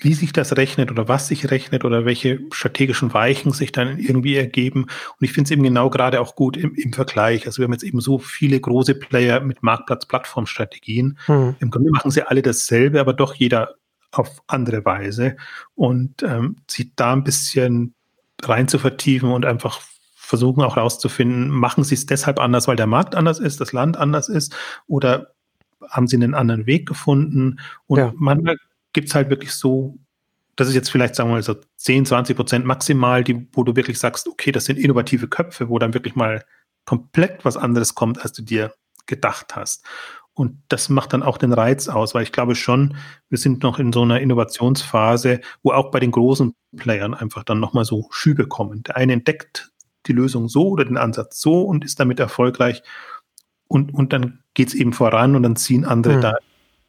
Speaker 2: wie sich das rechnet oder was sich rechnet oder welche strategischen Weichen sich dann irgendwie ergeben. Und ich finde es eben genau gerade auch gut im, im, Vergleich. Also wir haben jetzt eben so viele große Player mit Marktplatz-Plattformstrategien. Hm. Im Grunde machen sie alle dasselbe, aber doch jeder auf andere Weise und ähm, sich da ein bisschen rein zu vertiefen und einfach versuchen auch herauszufinden, machen sie es deshalb anders, weil der Markt anders ist, das Land anders ist oder haben sie einen anderen Weg gefunden? Und ja. manchmal gibt es halt wirklich so, das ist jetzt vielleicht, sagen wir mal, so 10, 20 Prozent maximal, die, wo du wirklich sagst, okay, das sind innovative Köpfe, wo dann wirklich mal komplett was anderes kommt, als du dir gedacht hast. Und das macht dann auch den Reiz aus, weil ich glaube schon, wir sind noch in so einer Innovationsphase, wo auch bei den großen Playern einfach dann nochmal so Schübe kommen. Der eine entdeckt die Lösung so oder den Ansatz so und ist damit erfolgreich. Und, und dann geht es eben voran und dann ziehen andere hm. da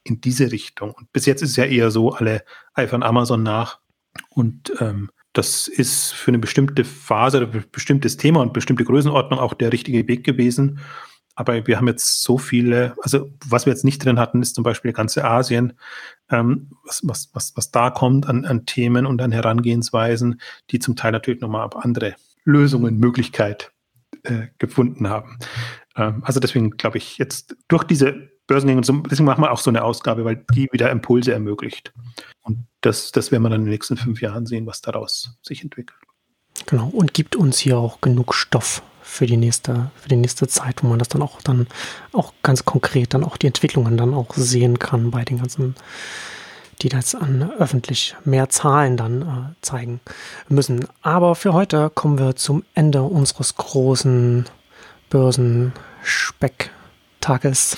Speaker 2: in diese Richtung. Und bis jetzt ist es ja eher so, alle eifern Amazon nach. Und ähm, das ist für eine bestimmte Phase, ein bestimmtes Thema und bestimmte Größenordnung auch der richtige Weg gewesen. Aber wir haben jetzt so viele, also was wir jetzt nicht drin hatten, ist zum Beispiel ganze Asien, ähm, was, was, was, was da kommt an, an Themen und an Herangehensweisen, die zum Teil natürlich nochmal auf andere Lösungen, Möglichkeit äh, gefunden haben. Ähm, also deswegen glaube ich jetzt durch diese Börsengänge, deswegen machen wir auch so eine Ausgabe, weil die wieder Impulse ermöglicht. Und das, das werden wir dann in den nächsten fünf Jahren sehen, was daraus sich entwickelt.
Speaker 1: Genau, und gibt uns hier auch genug Stoff für die nächste, für die nächste Zeit, wo man das dann auch dann auch ganz konkret dann auch die Entwicklungen dann auch sehen kann bei den ganzen, die das an öffentlich mehr Zahlen dann äh, zeigen müssen. Aber für heute kommen wir zum Ende unseres großen Börsenspeck-Tages.